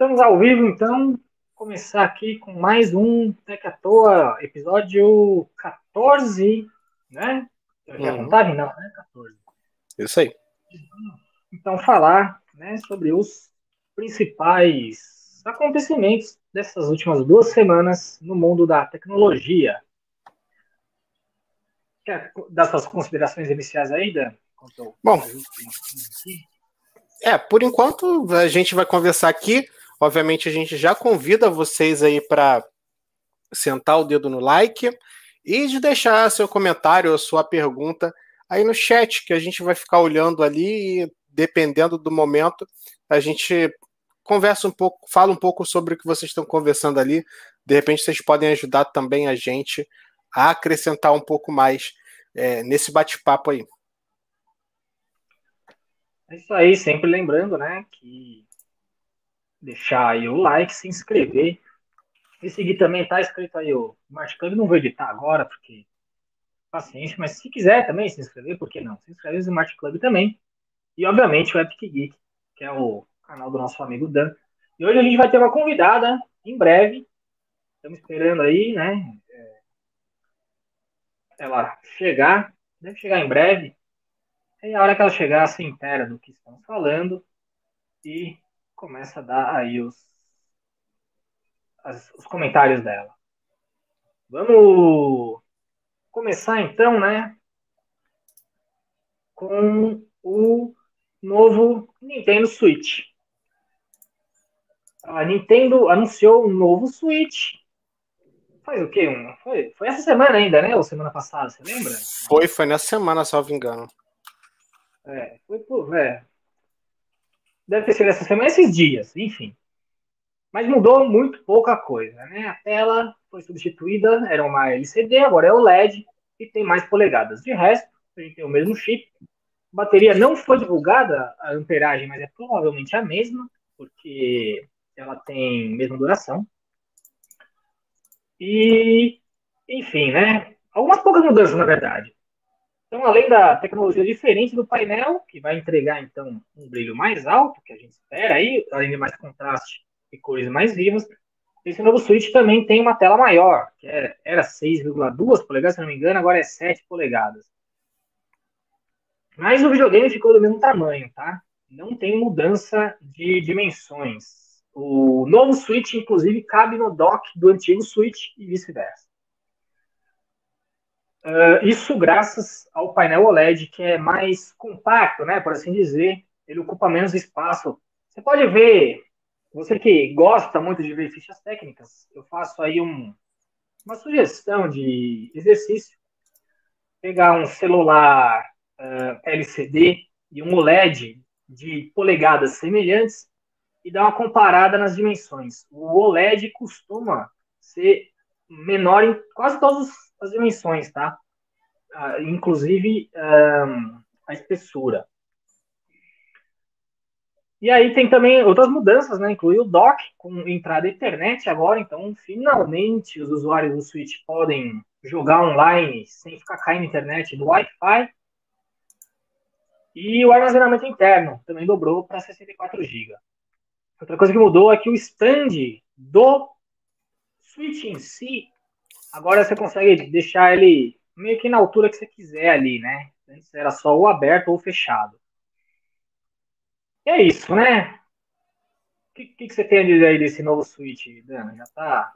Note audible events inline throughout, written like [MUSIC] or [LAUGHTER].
Estamos ao vivo, então. Começar aqui com mais um Tech à Toa, episódio 14, né? Eu já uhum. contagem? Não, né? 14. Isso aí. Então, falar né, sobre os principais acontecimentos dessas últimas duas semanas no mundo da tecnologia. Quer dar suas considerações iniciais Dan? Bom, é, por enquanto a gente vai conversar aqui Obviamente, a gente já convida vocês aí para sentar o dedo no like e de deixar seu comentário ou sua pergunta aí no chat, que a gente vai ficar olhando ali e, dependendo do momento, a gente conversa um pouco, fala um pouco sobre o que vocês estão conversando ali. De repente, vocês podem ajudar também a gente a acrescentar um pouco mais é, nesse bate-papo aí. É isso aí, sempre lembrando, né, que deixar aí o like, se inscrever. E seguir também, tá escrito aí o Club, não vou editar agora, porque paciência, mas se quiser também se inscrever, por que não? Se inscreve no Smart Club também. E obviamente o Epic Geek, que é o canal do nosso amigo Dan. E hoje a gente vai ter uma convidada em breve. Estamos esperando aí, né? É, ela chegar, deve chegar em breve. E a hora que ela chegar, se inteira do que estamos falando. E começa a dar aí os, as, os comentários dela. Vamos começar então, né? Com o novo Nintendo Switch. A Nintendo anunciou um novo Switch. Foi o quê? Um, foi, foi essa semana ainda, né? Ou semana passada, você lembra? Foi, foi nessa semana, salvo engano. É, foi por. É, deve ter sido essa semana, esses dias, enfim. Mas mudou muito pouca coisa, né? A tela foi substituída, era uma LCD, agora é OLED e tem mais polegadas. De resto, a gente tem o mesmo chip. A bateria não foi divulgada, a amperagem, mas é provavelmente a mesma, porque ela tem mesma duração. E, enfim, né? Algumas poucas mudanças, na verdade. Então, além da tecnologia diferente do painel, que vai entregar então um brilho mais alto, que a gente espera aí, além de mais contraste e cores mais vivas, esse novo Switch também tem uma tela maior, que era, era 6,2 polegadas, se não me engano, agora é 7 polegadas. Mas o videogame ficou do mesmo tamanho, tá? Não tem mudança de dimensões. O novo Switch, inclusive, cabe no dock do antigo Switch e vice-versa. Uh, isso graças ao painel OLED, que é mais compacto, né, por assim dizer, ele ocupa menos espaço. Você pode ver, você que gosta muito de ver fichas técnicas, eu faço aí um, uma sugestão de exercício. Pegar um celular uh, ah, LCD e um OLED de polegadas semelhantes e dar uma comparada nas dimensões. O OLED costuma ser menor em quase todas as dimensões, tá? Uh, inclusive um, a espessura. E aí tem também outras mudanças, né? Inclui o dock com entrada Ethernet agora, então finalmente os usuários do Switch podem jogar online sem ficar caindo internet do Wi-Fi. E o armazenamento interno também dobrou para 64 GB. Outra coisa que mudou é que o stand do Switch em si Agora você consegue deixar ele meio que na altura que você quiser ali, né? Antes era só o aberto ou o fechado. E é isso, né? O que, que, você tem a dizer aí desse novo Switch, Dana? Já tá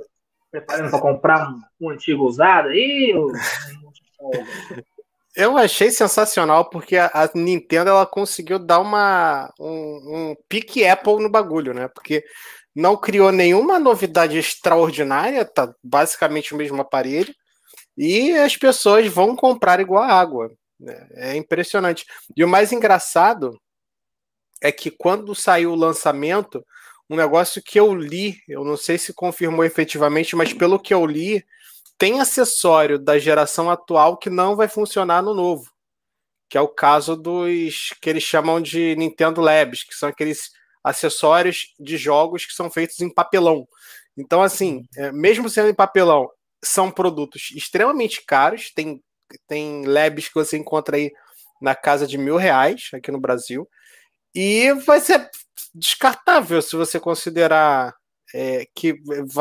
preparando para comprar um, um, antigo usado aí? [LAUGHS] Eu achei sensacional porque a, a, Nintendo ela conseguiu dar uma um, um pique Apple no bagulho, né? Porque não criou nenhuma novidade extraordinária, tá basicamente o mesmo aparelho, e as pessoas vão comprar igual água. Né? É impressionante. E o mais engraçado é que quando saiu o lançamento, um negócio que eu li, eu não sei se confirmou efetivamente, mas pelo que eu li, tem acessório da geração atual que não vai funcionar no novo. Que é o caso dos que eles chamam de Nintendo Labs, que são aqueles acessórios de jogos que são feitos em papelão. Então, assim, uhum. é, mesmo sendo em papelão, são produtos extremamente caros. Tem, tem labs que você encontra aí na casa de mil reais aqui no Brasil. E vai ser descartável se você considerar é, que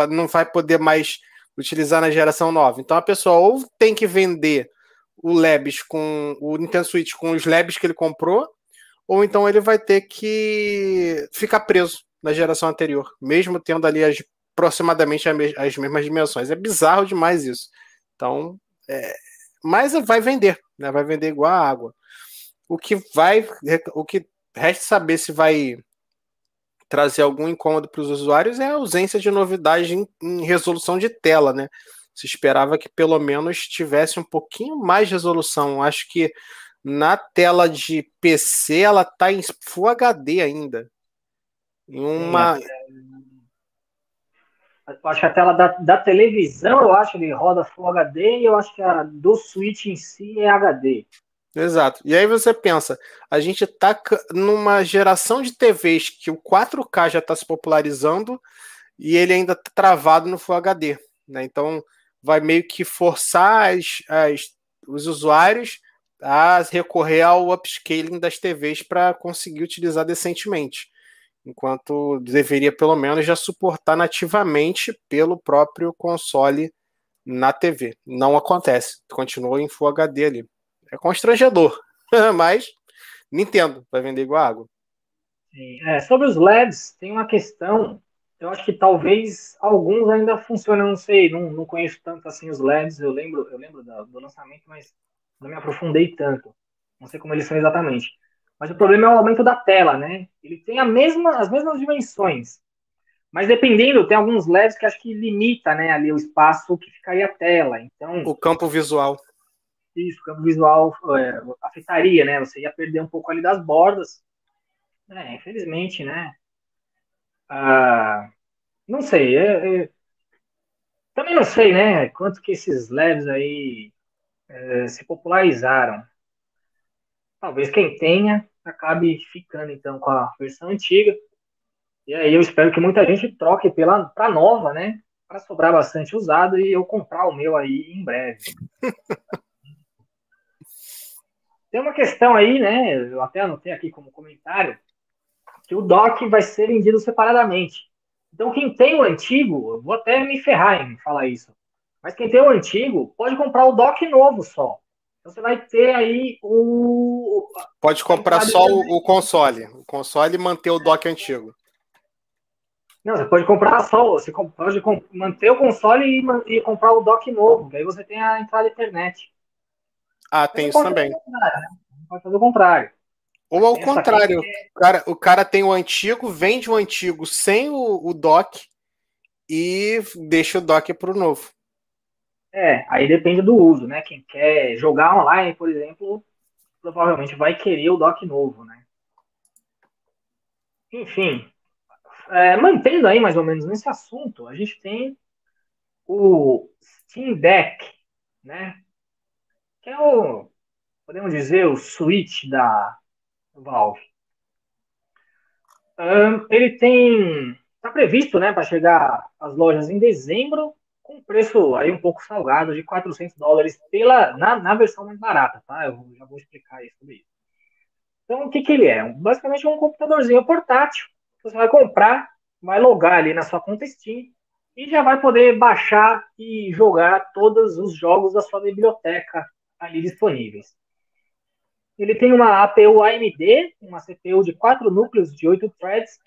não vai poder mais utilizar na geração nova. Então a pessoa ou tem que vender o Labs com o Nintendo Switch com os Labs que ele comprou, ou então ele vai ter que ficar preso na geração anterior, mesmo tendo ali as, aproximadamente as mesmas dimensões. É bizarro demais isso. Então, é, mas vai vender, né? Vai vender igual a água. O que vai, o que resta saber se vai trazer algum incômodo para os usuários é a ausência de novidade em, em, resolução de tela, né? Se esperava que pelo menos tivesse um pouquinho mais de resolução. Acho que na tela de PC ela está em Full HD ainda. Em uma. Eu acho que a tela da, da televisão, eu acho que roda Full HD e eu acho que a do Switch em si é HD. Exato. E aí você pensa, a gente está numa geração de TVs que o 4K já está se popularizando e ele ainda está travado no Full HD. Né? Então vai meio que forçar as, as, os usuários a recorrer ao upscaling das TVs para conseguir utilizar decentemente. Enquanto deveria pelo menos já suportar nativamente pelo próprio console na TV. Não acontece. Continua em Full HD ali. É constrangedor, [LAUGHS] mas Nintendo vai vender igual água. É, sobre os LEDs, tem uma questão. Eu acho que talvez alguns ainda funcionem, não sei, não, não conheço tanto assim os LEDs. Eu lembro, eu lembro do, do lançamento, mas não me aprofundei tanto. Não sei como eles são exatamente. Mas o problema é o aumento da tela, né? Ele tem a mesma, as mesmas dimensões. Mas dependendo, tem alguns LEDs que acho que limita, né, ali o espaço que ficaria a tela. Então, o campo visual isso, o campo visual é, afetaria, né? Você ia perder um pouco ali das bordas. É, infelizmente, né? Ah, não sei, é, é, também não sei, né? Quanto que esses LEDs aí é, se popularizaram. Talvez quem tenha acabe ficando então com a versão antiga. E aí eu espero que muita gente troque pela para nova, né? Para sobrar bastante usado e eu comprar o meu aí em breve. [LAUGHS] Tem uma questão aí, né? Eu até anotei aqui como comentário, que o dock vai ser vendido separadamente. Então, quem tem o antigo, eu vou até me ferrar em falar isso. Mas quem tem o antigo, pode comprar o dock novo só. Então, você vai ter aí o. Pode comprar só o, o, console. O console e manter o dock antigo. Não, você pode comprar só. Você pode manter o console e, e comprar o dock novo. Aí você tem a entrada internet. Ah, tem isso também. Né? Pode fazer o contrário. Ou ao contrário, o cara, o cara tem o antigo, vende o antigo sem o, o dock e deixa o dock para o novo. É, aí depende do uso, né? Quem quer jogar online, por exemplo, provavelmente vai querer o dock novo, né? Enfim, é, mantendo aí mais ou menos nesse assunto, a gente tem o Steam Deck, né? que é o, podemos dizer, o switch da Valve. Um, ele tem, está previsto, né, para chegar às lojas em dezembro, com preço aí um pouco salgado de 400 dólares pela, na, na versão mais barata, tá? Eu já vou explicar isso sobre isso. Então, o que, que ele é? Basicamente é um computadorzinho portátil. Você vai comprar, vai logar ali na sua conta Steam e já vai poder baixar e jogar todos os jogos da sua biblioteca ali disponíveis. Ele tem uma APU AMD, uma CPU de 4 núcleos de 8 threads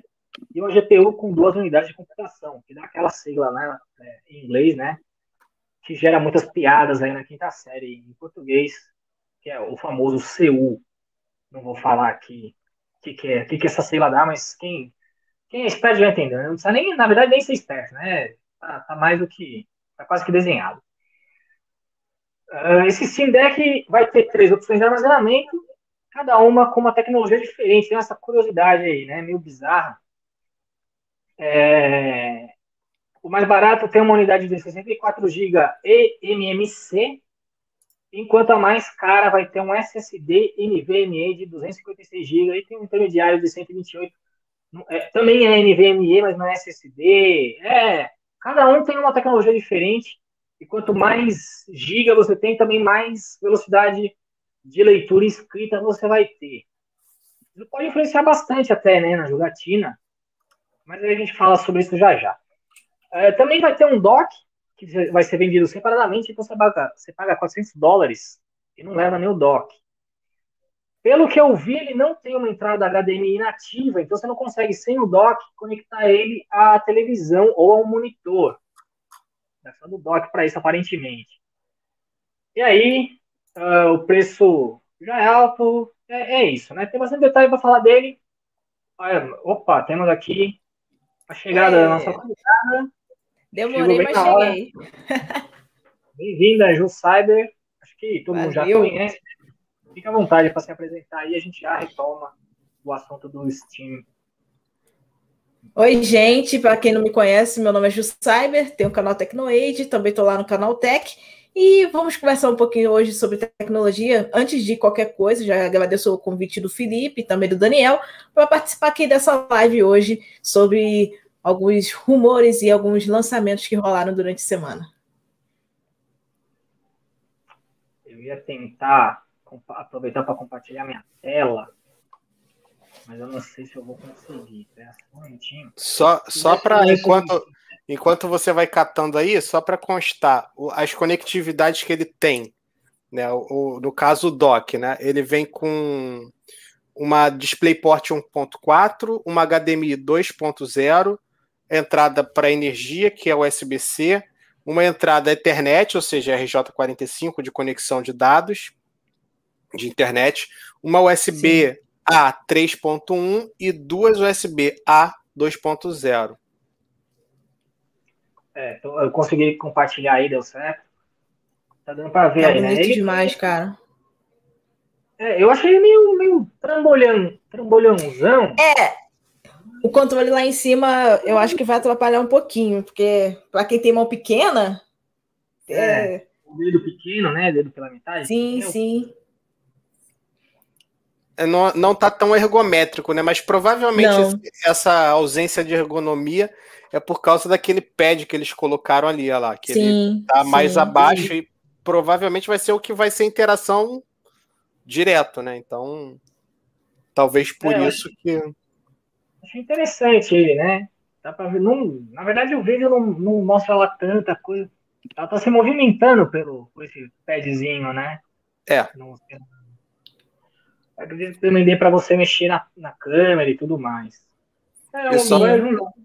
e uma GPU com duas unidades de computação, que dá aquela sigla né, é, em inglês, né? Que gera muitas piadas aí na quinta série em português, que é o famoso CU. Não vou falar aqui o que, que, é, que, que essa sigla dá, mas quem, quem é esperto já entendeu. Né? Não precisa nem, na verdade, nem ser esperto, né? Tá, tá mais do que. Tá quase que desenhado. Uh, esse Steam Deck vai ter três opções de armazenamento, cada uma com uma tecnologia diferente. Tem essa curiosidade aí, né? Meio bizarra. É... O mais barato tem uma unidade de 64 GB eMMC, enquanto a mais cara vai ter um SSD NVMe de 256 GB e tem um intermediário de 128. É, também é NVMe, mas não é SSD. É, cada um tem uma tecnologia diferente e quanto mais giga você tem, também mais velocidade de leitura escrita você vai ter. Isso pode influenciar bastante até, né, na jogatina. Mas a gente fala sobre isso já já. É, também vai ter um dock que vai ser vendido separadamente, então você paga, você paga 400 dólares e não leva nem o dock. Pelo que eu vi, ele não tem uma entrada HDMI inativa, então você não consegue, sem o dock, conectar ele à televisão ou ao monitor. É só do dock para isso, aparentemente. E aí, uh, o preço já é alto, é, é, isso, né? Tem bastante detalhe para falar dele. Opa, temos aqui a chegada é. da nossa convidada. Demorei, mas cheguei. [LAUGHS] Bem-vinda, Ju Cyber. Acho que todo Valeu. mundo já conhece. Fica à vontade para se apresentar e a gente já retoma o assunto do Steam. Oi, gente. Para quem não me conhece, meu nome é Ju Cyber, tenho o canal Tecnoade, também estou lá no canal Tech. E vamos conversar um pouquinho hoje sobre tecnologia. Antes de qualquer coisa, já agradeço o convite do Felipe e também do Daniel para participar aqui dessa live hoje sobre alguns rumores e alguns lançamentos que rolaram durante a semana. Eu ia tentar aproveitar para compartilhar minha tela, mas eu não sei se eu vou conseguir. Um. Só, só para enquanto Enquanto você vai catando aí, só para constar, as conectividades que ele tem, né? O, no caso o dock, né? Ele vem com uma DisplayPort 1.4, uma HDMI 2.0, entrada para energia, que é USB-C, uma entrada Ethernet, ou seja, RJ45 de conexão de dados de internet, uma USB A 3.1 e duas USB A 2.0. É, eu consegui compartilhar aí, deu certo. Tá dando pra ver tá aí, né? Ele, demais, cara. É, eu achei meio, meio trambolhão, trambolhãozão. É. O controle lá em cima, eu acho que vai atrapalhar um pouquinho, porque para quem tem mão pequena. É. é... O dedo pequeno, né? Dedo pela metade. Sim, sim. É, não, não tá tão ergométrico, né? Mas provavelmente não. essa ausência de ergonomia é por causa daquele pad que eles colocaram ali, olha lá, que sim, ele tá sim, mais abaixo sim. e provavelmente vai ser o que vai ser interação direto, né? Então, talvez por é, isso que. Achei interessante ele, né? Dá pra ver. Não, na verdade, o vídeo não, não mostra lá tanta coisa. Ela tá se movimentando pelo, por esse padzinho, né? É. Não, acredito que também dê para você mexer na, na câmera e tudo mais. É um, só... um,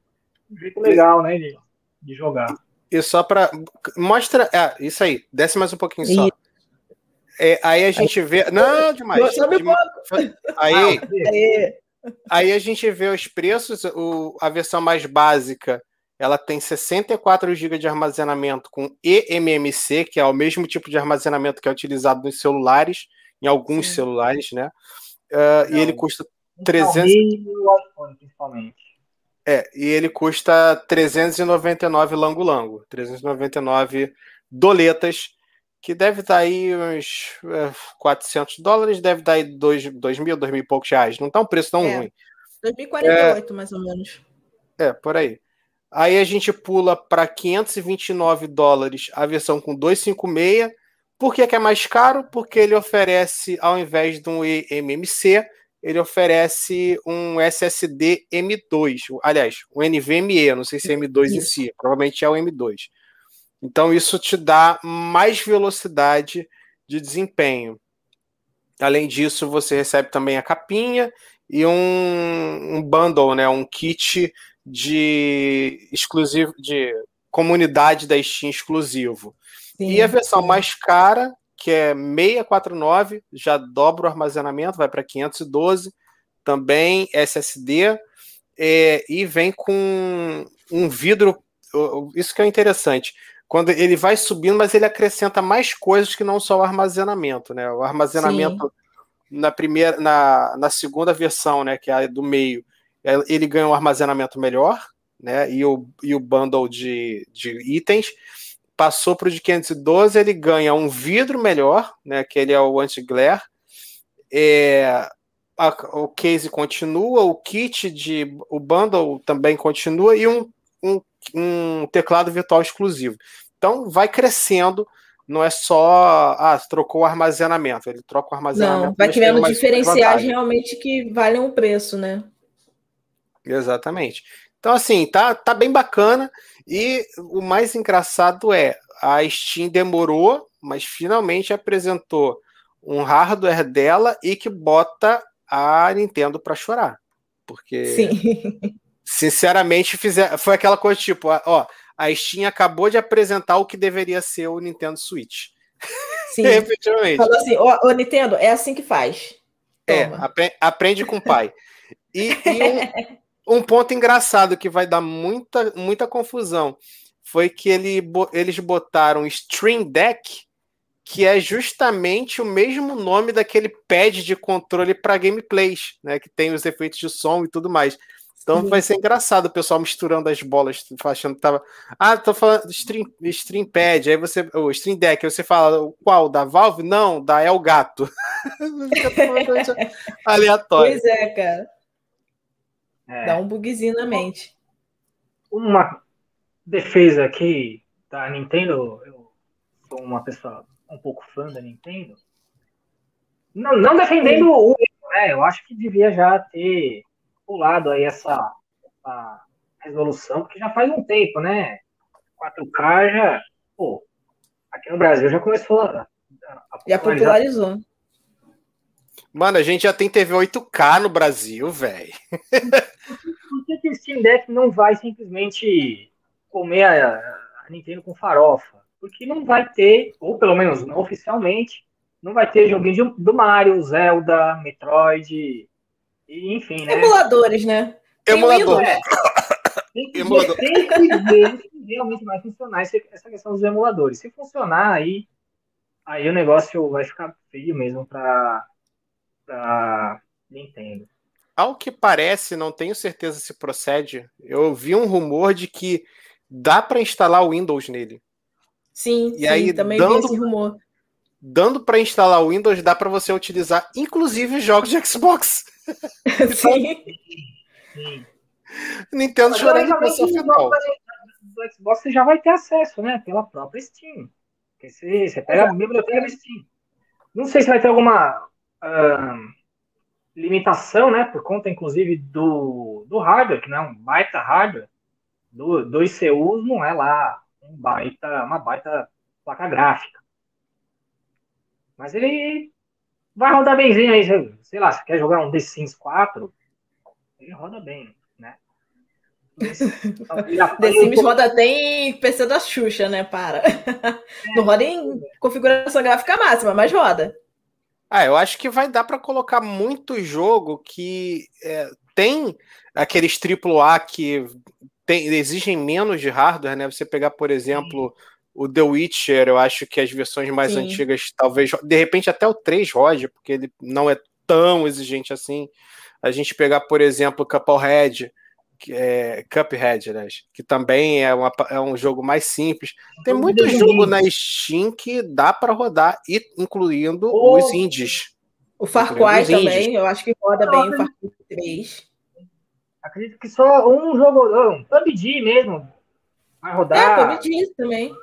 um jeito legal, né, de, de jogar. E só para mostra, ah, isso aí, desce mais um pouquinho só. É, aí a gente vê, não, demais. demais. Aí, aí a gente vê os preços, o, a versão mais básica, ela tem 64 GB de armazenamento com eMMC, que é o mesmo tipo de armazenamento que é utilizado nos celulares, em alguns Sim. celulares, né? Uh, e ele custa 300 iPhone, principalmente. É, e ele custa 399 lango-lango, 399 doletas, que deve estar aí uns 400 é, dólares, deve dar aí 2, 2 mil, 2 mil e poucos reais. Não está um preço tão é, ruim. 2048, é, mais ou menos. É, por aí. Aí a gente pula para 529 dólares a versão com 256. Por que, que é mais caro? Porque ele oferece, ao invés de um eMMC, ele oferece um SSD M2, aliás, um NVMe, não sei se é M2 isso. em si, provavelmente é o M2. Então isso te dá mais velocidade de desempenho. Além disso, você recebe também a capinha e um, um bundle, né, um kit de exclusivo de comunidade da Steam exclusivo. Sim, e a versão mais cara que é 649, já dobra o armazenamento, vai para 512, também SSD, é, e vem com um vidro, isso que é interessante, quando ele vai subindo, mas ele acrescenta mais coisas que não só o armazenamento, né? O armazenamento Sim. na primeira, na, na segunda versão, né, que é a do meio, é, ele ganha um armazenamento melhor, né? E o, e o bundle de, de itens passou para o de 512, ele ganha um vidro melhor, né, que ele é o anti-glare. É, o case continua, o kit de o bundle também continua e um, um, um teclado virtual exclusivo. Então vai crescendo não é só ah, trocou o armazenamento, ele troca o armazenamento. Não, vai criando diferenciais realmente que valem o preço, né? Exatamente. Então, assim, tá, tá bem bacana. E o mais engraçado é, a Steam demorou, mas finalmente apresentou um hardware dela e que bota a Nintendo para chorar. Porque, Sim. sinceramente, fizer, foi aquela coisa tipo, ó, a Steam acabou de apresentar o que deveria ser o Nintendo Switch. Sim. [LAUGHS] Efetivamente. Falou assim, ô, ô, Nintendo, é assim que faz. É, Toma. É, apre aprende com o pai. E, e um, [LAUGHS] um, ponto engraçado que vai dar muita, muita confusão foi que ele, eles botaram Stream Deck, que é justamente o mesmo nome daquele pad de controle para gameplays, né? Que tem os efeitos de som e tudo mais. Então Sim. vai ser engraçado o pessoal misturando as bolas, achando que tava. Ah, tô falando stream, stream pad, aí você. O stream deck, aí você fala qual? Da Valve? Não, da Elgato. [LAUGHS] [LAUGHS] Aleatório. Pois é, cara. É. Dá um bugzinho na mente. Uma defesa aqui da Nintendo, eu sou uma pessoa um pouco fã da Nintendo. Não, não defendendo Sim. o né? Eu acho que devia já ter pulado aí essa, essa resolução, porque já faz um tempo, né? 4K já, pô, aqui no Brasil já começou a, a Já popularizou. Mano, a gente já tem TV 8K no Brasil, velho. [LAUGHS] Por que, que o Steam Deck não vai simplesmente comer a, a, Nintendo com farofa? Porque não vai ter, ou pelo menos não oficialmente, não vai ter joguinho do Mario, Zelda, Metroid, e, enfim, né? Emuladores, né? Emulador. É. [LAUGHS] Tem que, Emulador. Ver, tem que ver se realmente vai funcionar essa questão dos emuladores. Se funcionar, aí, aí o negócio vai ficar feio mesmo para pra Nintendo. Ao que parece, não tenho certeza se procede, eu vi um rumor de que dá para instalar o Windows nele. Sim, e sim, aí, também dando, vi esse rumor. Dando para instalar o Windows, dá para você utilizar inclusive jogos de Xbox. [LAUGHS] Sim. Sim. [LAUGHS] Nintendo chorando final. Do Xbox você já vai ter acesso, né? Pela própria Steam. Porque você, você pega a biblioteca da Steam. Não sei se vai ter alguma uh, limitação, né? Por conta, inclusive, do, do hardware, que não é um baita hardware. Do, do ICUs não é lá um baita, uma baita placa gráfica. Mas ele vai rodar benzinho aí, sei lá, se quer jogar um The Sims 4, ele roda bem, né? [LAUGHS] The Sims roda até em PC da Xuxa, né? Para. É. Não roda em configuração gráfica máxima, mas roda. Ah, eu acho que vai dar para colocar muito jogo que é, tem aqueles AAA que tem, exigem menos de hardware, né? Você pegar, por exemplo, o The Witcher, eu acho que as versões mais Sim. antigas, talvez, de repente até o 3 rode, porque ele não é tão exigente assim. A gente pegar, por exemplo, Cuphead, que é Cuphead, né, que também é, uma, é um jogo mais simples. Tem muito jogo na Steam que dá para rodar, incluindo oh. os indies. O Far Cry também, eu acho que roda bem o Far Cry 3. Acredito que só um jogo, um PUBG mesmo, vai rodar. É, PUBG também.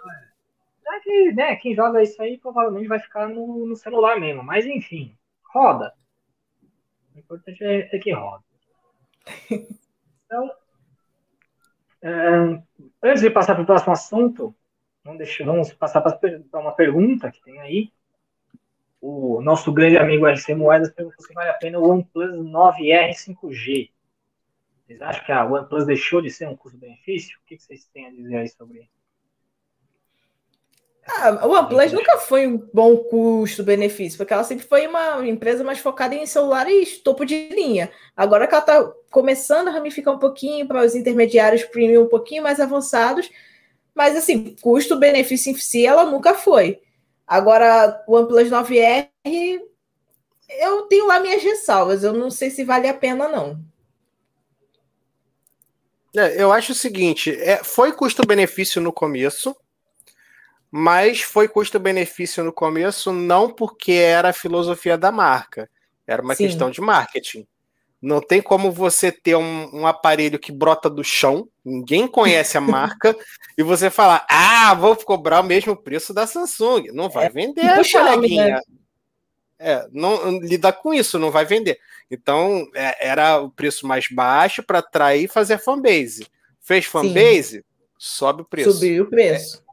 É que, né, quem joga isso aí provavelmente vai ficar no, no celular mesmo. Mas enfim, roda. O importante é, é que roda. [LAUGHS] Então, é, antes de passar para o próximo assunto, vamos, vamos passar para uma pergunta que tem aí. O nosso grande amigo RC Moedas perguntou se vale a pena o OnePlus 9R 5G. Vocês acham que a OnePlus deixou de ser um custo-benefício? O que vocês têm a dizer aí sobre ah, o OnePlus nunca foi um bom custo-benefício, porque ela sempre foi uma empresa mais focada em celulares topo de linha. Agora que ela está começando a ramificar um pouquinho para os intermediários premium um pouquinho mais avançados, mas assim, custo-benefício em si ela nunca foi. Agora, o OnePlus 9R, eu tenho lá minhas ressalvas, eu não sei se vale a pena, não. É, eu acho o seguinte: é, foi custo-benefício no começo, mas foi custo-benefício no começo, não porque era a filosofia da marca, era uma Sim. questão de marketing. Não tem como você ter um, um, aparelho que brota do chão, ninguém conhece a [LAUGHS] marca, e você falar, ah, vou cobrar o mesmo preço da Samsung. Não vai é, vender, coleguinha. Né? É, não lida com isso, não vai vender. Então, é, era o preço mais baixo para atrair e fazer fanbase. Fez fanbase, Sim. sobe o preço. Subiu o preço.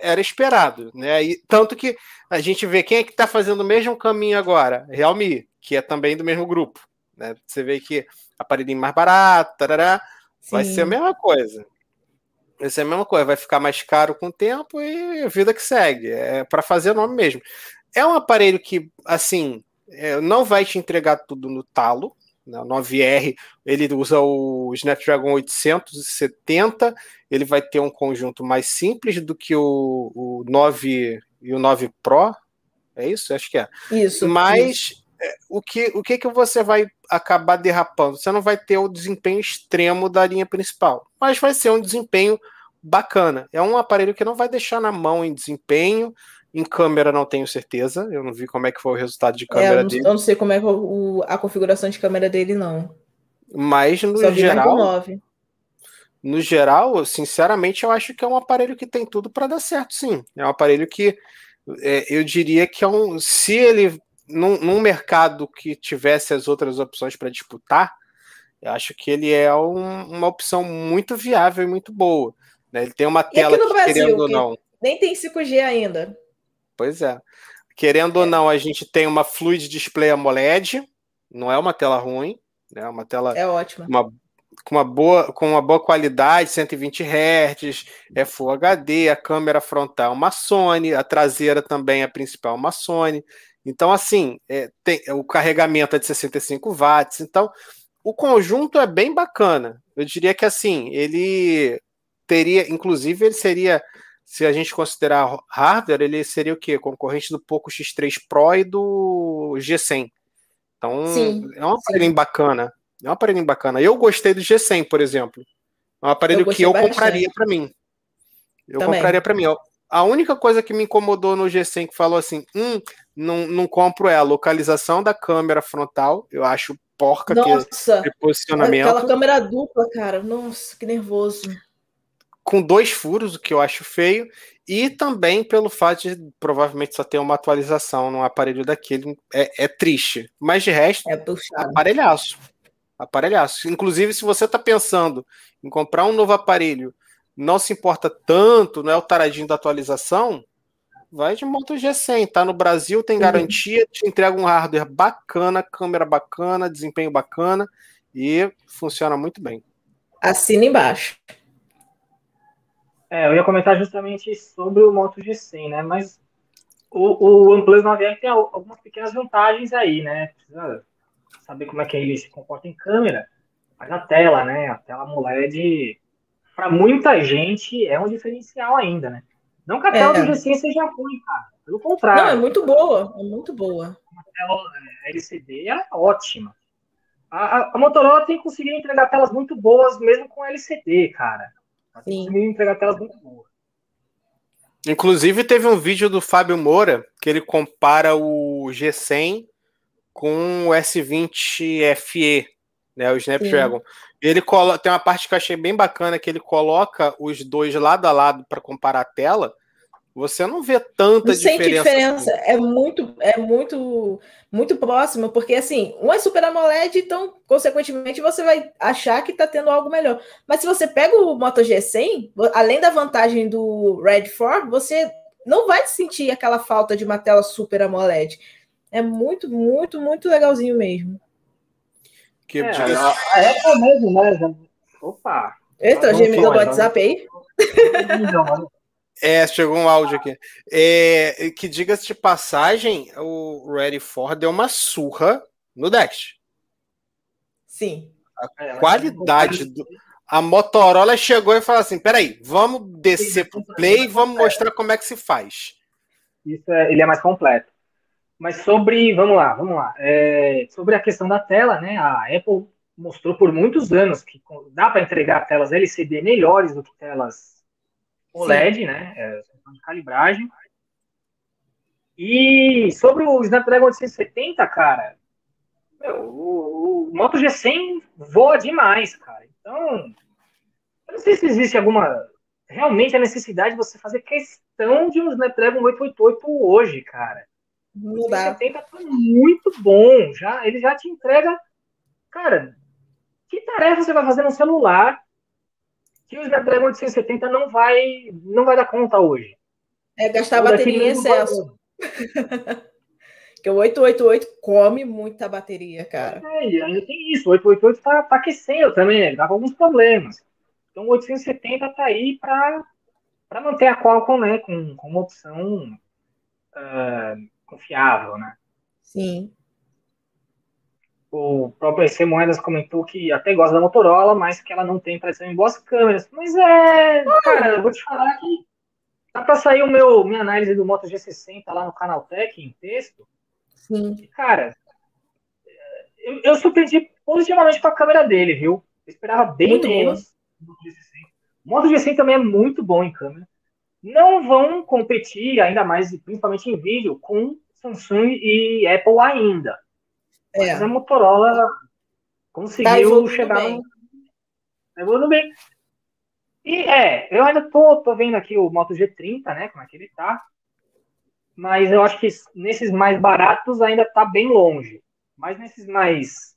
Era esperado, né? E, tanto que a gente vê quem é que está fazendo o mesmo caminho agora, Realme, que é também do mesmo grupo. Né? Você vê que aparelhinho mais barato, tarará, vai ser a mesma coisa. Vai ser a mesma coisa, vai ficar mais caro com o tempo e vida que segue. É para fazer o nome mesmo. É um aparelho que, assim, é, não vai te entregar tudo no talo. Né? O 9R ele usa o Snapdragon 870, ele vai ter um conjunto mais simples do que o, o 9 e o 9 Pro. É isso? Acho que é. Isso. Mas isso. É, o que, o que, que você vai acabar derrapando? Você não vai ter o desempenho extremo da linha principal, mas vai ser um desempenho bacana. É um aparelho que não vai deixar na mão em desempenho. Em câmera não tenho certeza. Eu não vi como é que foi o resultado de é, câmera é, eu não, dele. Eu não sei como é o, a configuração de câmera dele, não. Mas no Só geral. No geral, sinceramente, eu acho que é um aparelho que tem tudo para dar certo, sim. É um aparelho que é, eu diria que é um. Se ele num, num mercado que tivesse as outras opções para disputar, eu acho que ele é um, uma opção muito viável e muito boa. Né? Ele tem uma tela que, Brasil, querendo ou não. Nem tem 5G ainda. Pois é. Querendo é. ou não, a gente tem uma Fluid Display AMOLED, não é uma tela ruim, né? é uma tela. É ótima. Uma, com uma boa, com uma boa qualidade, 120 Hz, é Full HD, a câmera frontal é uma Sony, a traseira também a principal é uma Sony. Então, assim, é, tem, o carregamento é de 65 watts. Então, o conjunto é bem bacana. Eu diria que, assim, ele teria, inclusive, ele seria, se a gente considerar hardware, ele seria o quê? Concorrente do Poco X3 Pro e do G100. Então, sim, é um aparelho bacana. É um aparelho bacana. Eu gostei do G100, por exemplo. É um aparelho eu que eu bastante. compraria para mim. Eu Também. compraria para mim. A única coisa que me incomodou no G100 que falou assim, hum, não, não compro é a localização da câmera frontal. Eu acho porca Nossa, que posicionamento. Aquela câmera dupla, cara. Nossa, que nervoso. Com dois furos, o que eu acho feio. E também pelo fato de provavelmente só ter uma atualização no aparelho daquele. É, é triste. Mas de resto, é aparelhaço. Aparelhaço. Inclusive, se você está pensando em comprar um novo aparelho, não se importa tanto, não é o taradinho da atualização, Vai de Moto G100, tá no Brasil, tem garantia, te entrega um hardware bacana, câmera bacana, desempenho bacana e funciona muito bem. Assina embaixo. É, eu ia comentar justamente sobre o Moto G100, né? Mas o, o OnePlus 9R tem algumas pequenas vantagens aí, né? Precisa saber como é que ele se comporta em câmera. Mas a tela, né? A tela AMOLED, para muita gente, é um diferencial ainda, né? Não que a tela é. do G100 seja ruim, cara. Pelo contrário. Não, é muito boa. É muito boa. A tela LCD é ótima. A, a, a, Motorola tem conseguido entregar telas muito boas, mesmo com LCD, cara. Tem conseguido entregar telas muito boas. Inclusive, teve um vídeo do Fábio Moura que ele compara o G100 com o S20 FE, né, o Snapdragon. Sim. Ele coloca, tem uma parte que eu achei bem bacana que ele coloca os dois lado a lado para comparar a tela. Você não vê tanta não diferença. Sente diferença, é muito, é muito, muito próximo, porque assim, um é Super AMOLED, então, consequentemente, você vai achar que está tendo algo melhor. Mas se você pega o Moto G100, além da vantagem do Red 4, você não vai sentir aquela falta de uma tela Super AMOLED. É muito, muito, muito legalzinho mesmo. Que é, diga... a Apple mesmo, né? Opa! Eita, tá gemendo do WhatsApp aí? [LAUGHS] [LAUGHS] É, chegou um áudio aqui. É, que diga-se de passagem, o Ready 4 deu uma surra no Dex. Sim. A qualidade do. A Motorola chegou e falou assim: peraí, vamos descer pro play e vamos mostrar como é que se faz. Isso é, ele é mais completo. Mas sobre, vamos lá, vamos lá. É, sobre a questão da tela, né? A Apple mostrou por muitos anos que dá para entregar telas LCD melhores do que telas OLED, Sim. né? É, de calibragem. E sobre o Snapdragon 870, cara, Meu, o, o Moto G100 voa demais, cara. Então, eu não sei se existe alguma realmente a necessidade de você fazer questão de um Snapdragon 888 hoje, cara. Não dá. 70 tá muito bom. Já, ele já te entrega. Cara, que tarefa você vai fazer no celular que o Snapdragon 870 não vai, não vai dar conta hoje? É gastar bateria em excesso. [LAUGHS] que o 888 come muita bateria, cara. É, ainda tem isso. O 888 tá, tá aquecendo também, né? Dá com alguns problemas. Então o 870 tá aí para manter a Qualcomm, né? Com, com uma opção uh, confiável, né? Sim. O próprio EC Moedas comentou que até gosta da Motorola, mas que ela não tem tradição em boas câmeras. Mas é, cara, eu vou te falar que Dá para sair o meu, minha análise do Moto G60 lá no canal Tech em texto. Sim. E, cara, eu, eu surpreendi positivamente com a câmera dele, viu? Eu esperava bem muito menos do Moto G60. O Moto G100 também é muito bom em câmera. Não vão competir, ainda mais, principalmente em vídeo, com Samsung e Apple ainda. É. Mas a Motorola conseguiu tá chegar. Bem. Tá evoluindo bem. E é, eu ainda tô, tô vendo aqui o Moto G30, né? Como é que ele tá. Mas eu acho que nesses mais baratos ainda tá bem longe. Mas nesses mais.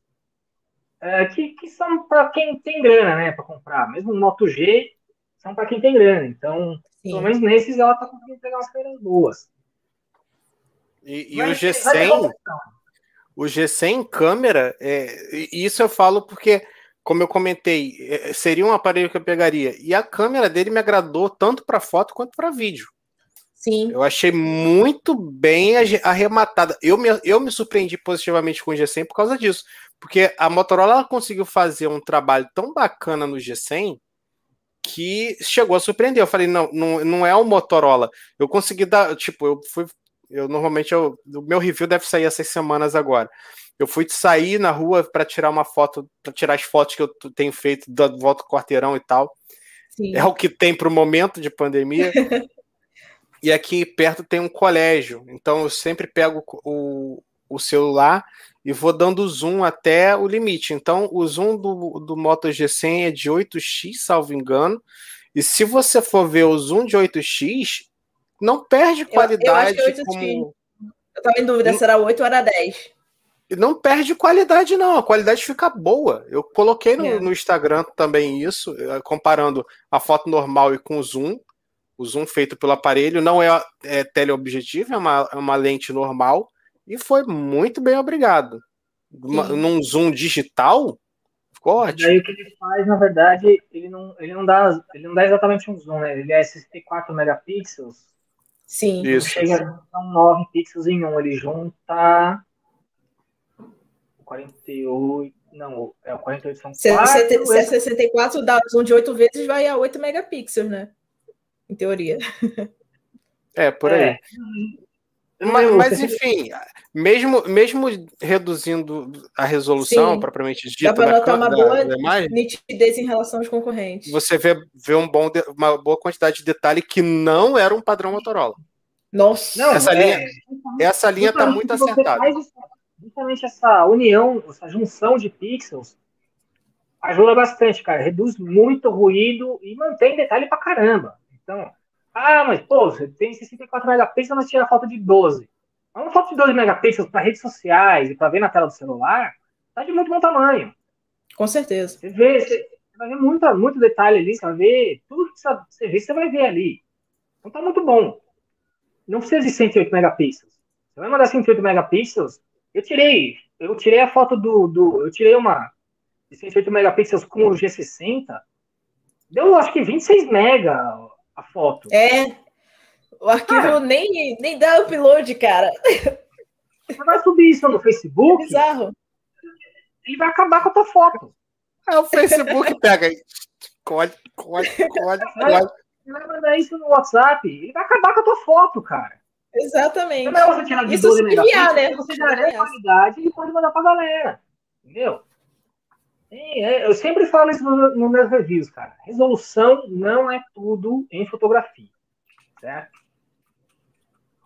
É, que, que são para quem tem grana, né? Para comprar. Mesmo o Moto G são para quem tem grana. Então, Sim. pelo menos nesses ela tá conseguindo pegar umas coisas boas. E, e o G100. O G100 câmera, é, isso eu falo porque como eu comentei, é, seria um aparelho que eu pegaria. E a câmera dele me agradou tanto para foto quanto para vídeo. Sim. Eu achei muito bem arrematada. Eu me, eu me surpreendi positivamente com o G100 por causa disso. Porque a Motorola conseguiu fazer um trabalho tão bacana no G100 que chegou a surpreender. Eu falei, não, não, não é o Motorola. Eu consegui dar, tipo, eu fui. Eu normalmente eu, o meu review deve sair essas semanas agora. Eu fui sair na rua para tirar uma foto, para tirar as fotos que eu tenho feito da volta do quarteirão e tal. Sim. É o que tem para o momento de pandemia. [LAUGHS] e aqui perto tem um colégio, então eu sempre pego o, o celular e vou dando zoom até o limite. Então, o zoom do, do Moto G100 é de 8x, salvo engano. E se você for ver o zoom de 8x, não perde qualidade. Eu, eu, é como... eu tava em dúvida se era 8 ou era 10 não perde qualidade, não. A qualidade fica boa. Eu coloquei no, é. no, Instagram também isso, eh, comparando a foto normal e com o zoom. O zoom feito pelo aparelho não é, é teleobjetivo, é uma, é uma lente normal. E foi muito bem obrigado. Uma, num zoom digital, ficou ótimo. Aí o que ele faz, na verdade, ele não, ele não, dá, ele não dá exatamente um zoom, né? Ele é 64 megapixels. Sim. Isso. Chega a 9 pixels em um. Ele junta 48. Não, é o 48 são se, 4. Se, se é 64, dá zoom de 8 vezes, vai a 8 megapixels, né? Em teoria. É, por aí. É. Mas, mas, enfim, mesmo, mesmo reduzindo a resolução Sim. propriamente dita, dá para notar uma boa nitidez em relação aos concorrentes. Você vê, vê um bom, uma boa quantidade de detalhe que não era um padrão Motorola. Nossa, não, essa, é, linha, essa linha está muito acertada justamente essa união, essa junção de pixels ajuda bastante, cara. Reduz muito o ruído e mantém detalhe pra caramba. Então, ah, mas pô, você tem 64 megapixels, mas tira foto de 12. Uma foto de 12 megapixels para redes sociais e para ver na tela do celular, tá de muito bom tamanho. Com certeza. Você vê, você vai ver muito, muito detalhe ali, você vai ver tudo que você vê, você vai ver ali. Então tá muito bom. Não precisa de 108 megapixels. Você vai mandar 108 megapixels, eu tirei, eu tirei a foto do, do eu tirei uma de 108 megapixels com o G60. Deu acho que 26 mega a foto. É. O arquivo ah, nem, nem dá upload, cara. Você vai subir isso no Facebook? É bizarro. Ele vai acabar com a tua foto. É o Facebook pega aí. Colhe, colhe, colhe, colhe. Você vai mandar isso no WhatsApp, ele vai acabar com a tua foto, cara. Exatamente. Não é você tirar de Isso 12 megapixels, né? você já é qualidade e pode mandar pra galera. Entendeu? É, eu sempre falo isso nos no meus reviews, cara. Resolução não é tudo em fotografia. Certo?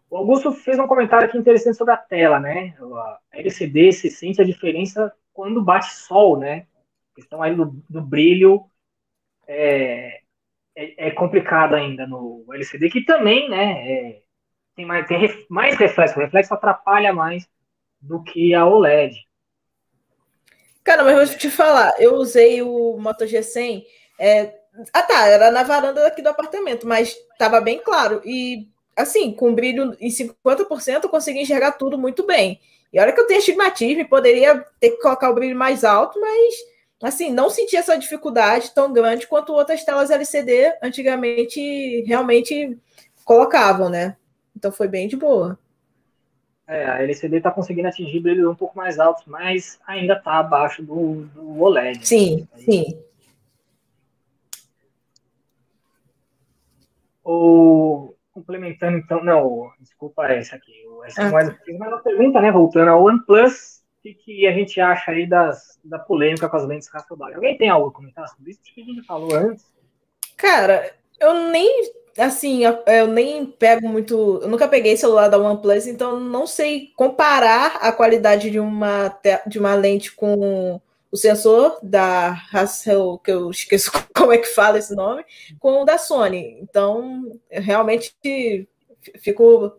O Augusto fez um comentário aqui interessante sobre a tela, né? A LCD se sente a diferença quando bate sol, né? A questão aí do, do brilho é, é, é complicado ainda no LCD, que também, né? É, tem mais, tem mais reflexo. O reflexo atrapalha mais do que a OLED. Cara, mas vou te falar, eu usei o Moto G100. É... Ah, tá, era na varanda daqui do apartamento, mas tava bem claro. E assim, com brilho em 50%, eu consegui enxergar tudo muito bem. E olha que eu tenho estigmatismo, poderia ter que colocar o brilho mais alto, mas assim, não senti essa dificuldade tão grande quanto outras telas LCD antigamente realmente colocavam, né? Então foi bem de boa. É, a LCD está conseguindo atingir brilhos um pouco mais altos, mas ainda está abaixo do, do OLED. Sim, né? sim. O, complementando, então, não, desculpa essa aqui. Essa ah. mais, uma pergunta, né? Voltando ao OnePlus, o que, que, a gente acha aí das, da polêmica com as lentes Hasselblad? Alguém tem algo a comentar sobre isso? Acho que a gente falou antes. Cara, eu nem assim, eu, nem pego muito. Eu nunca peguei celular da OnePlus, então não sei comparar a qualidade de uma, de uma lente com o sensor da Hassel, que eu esqueço [LAUGHS] como é que fala esse nome, com o da Sony. Então, realmente fico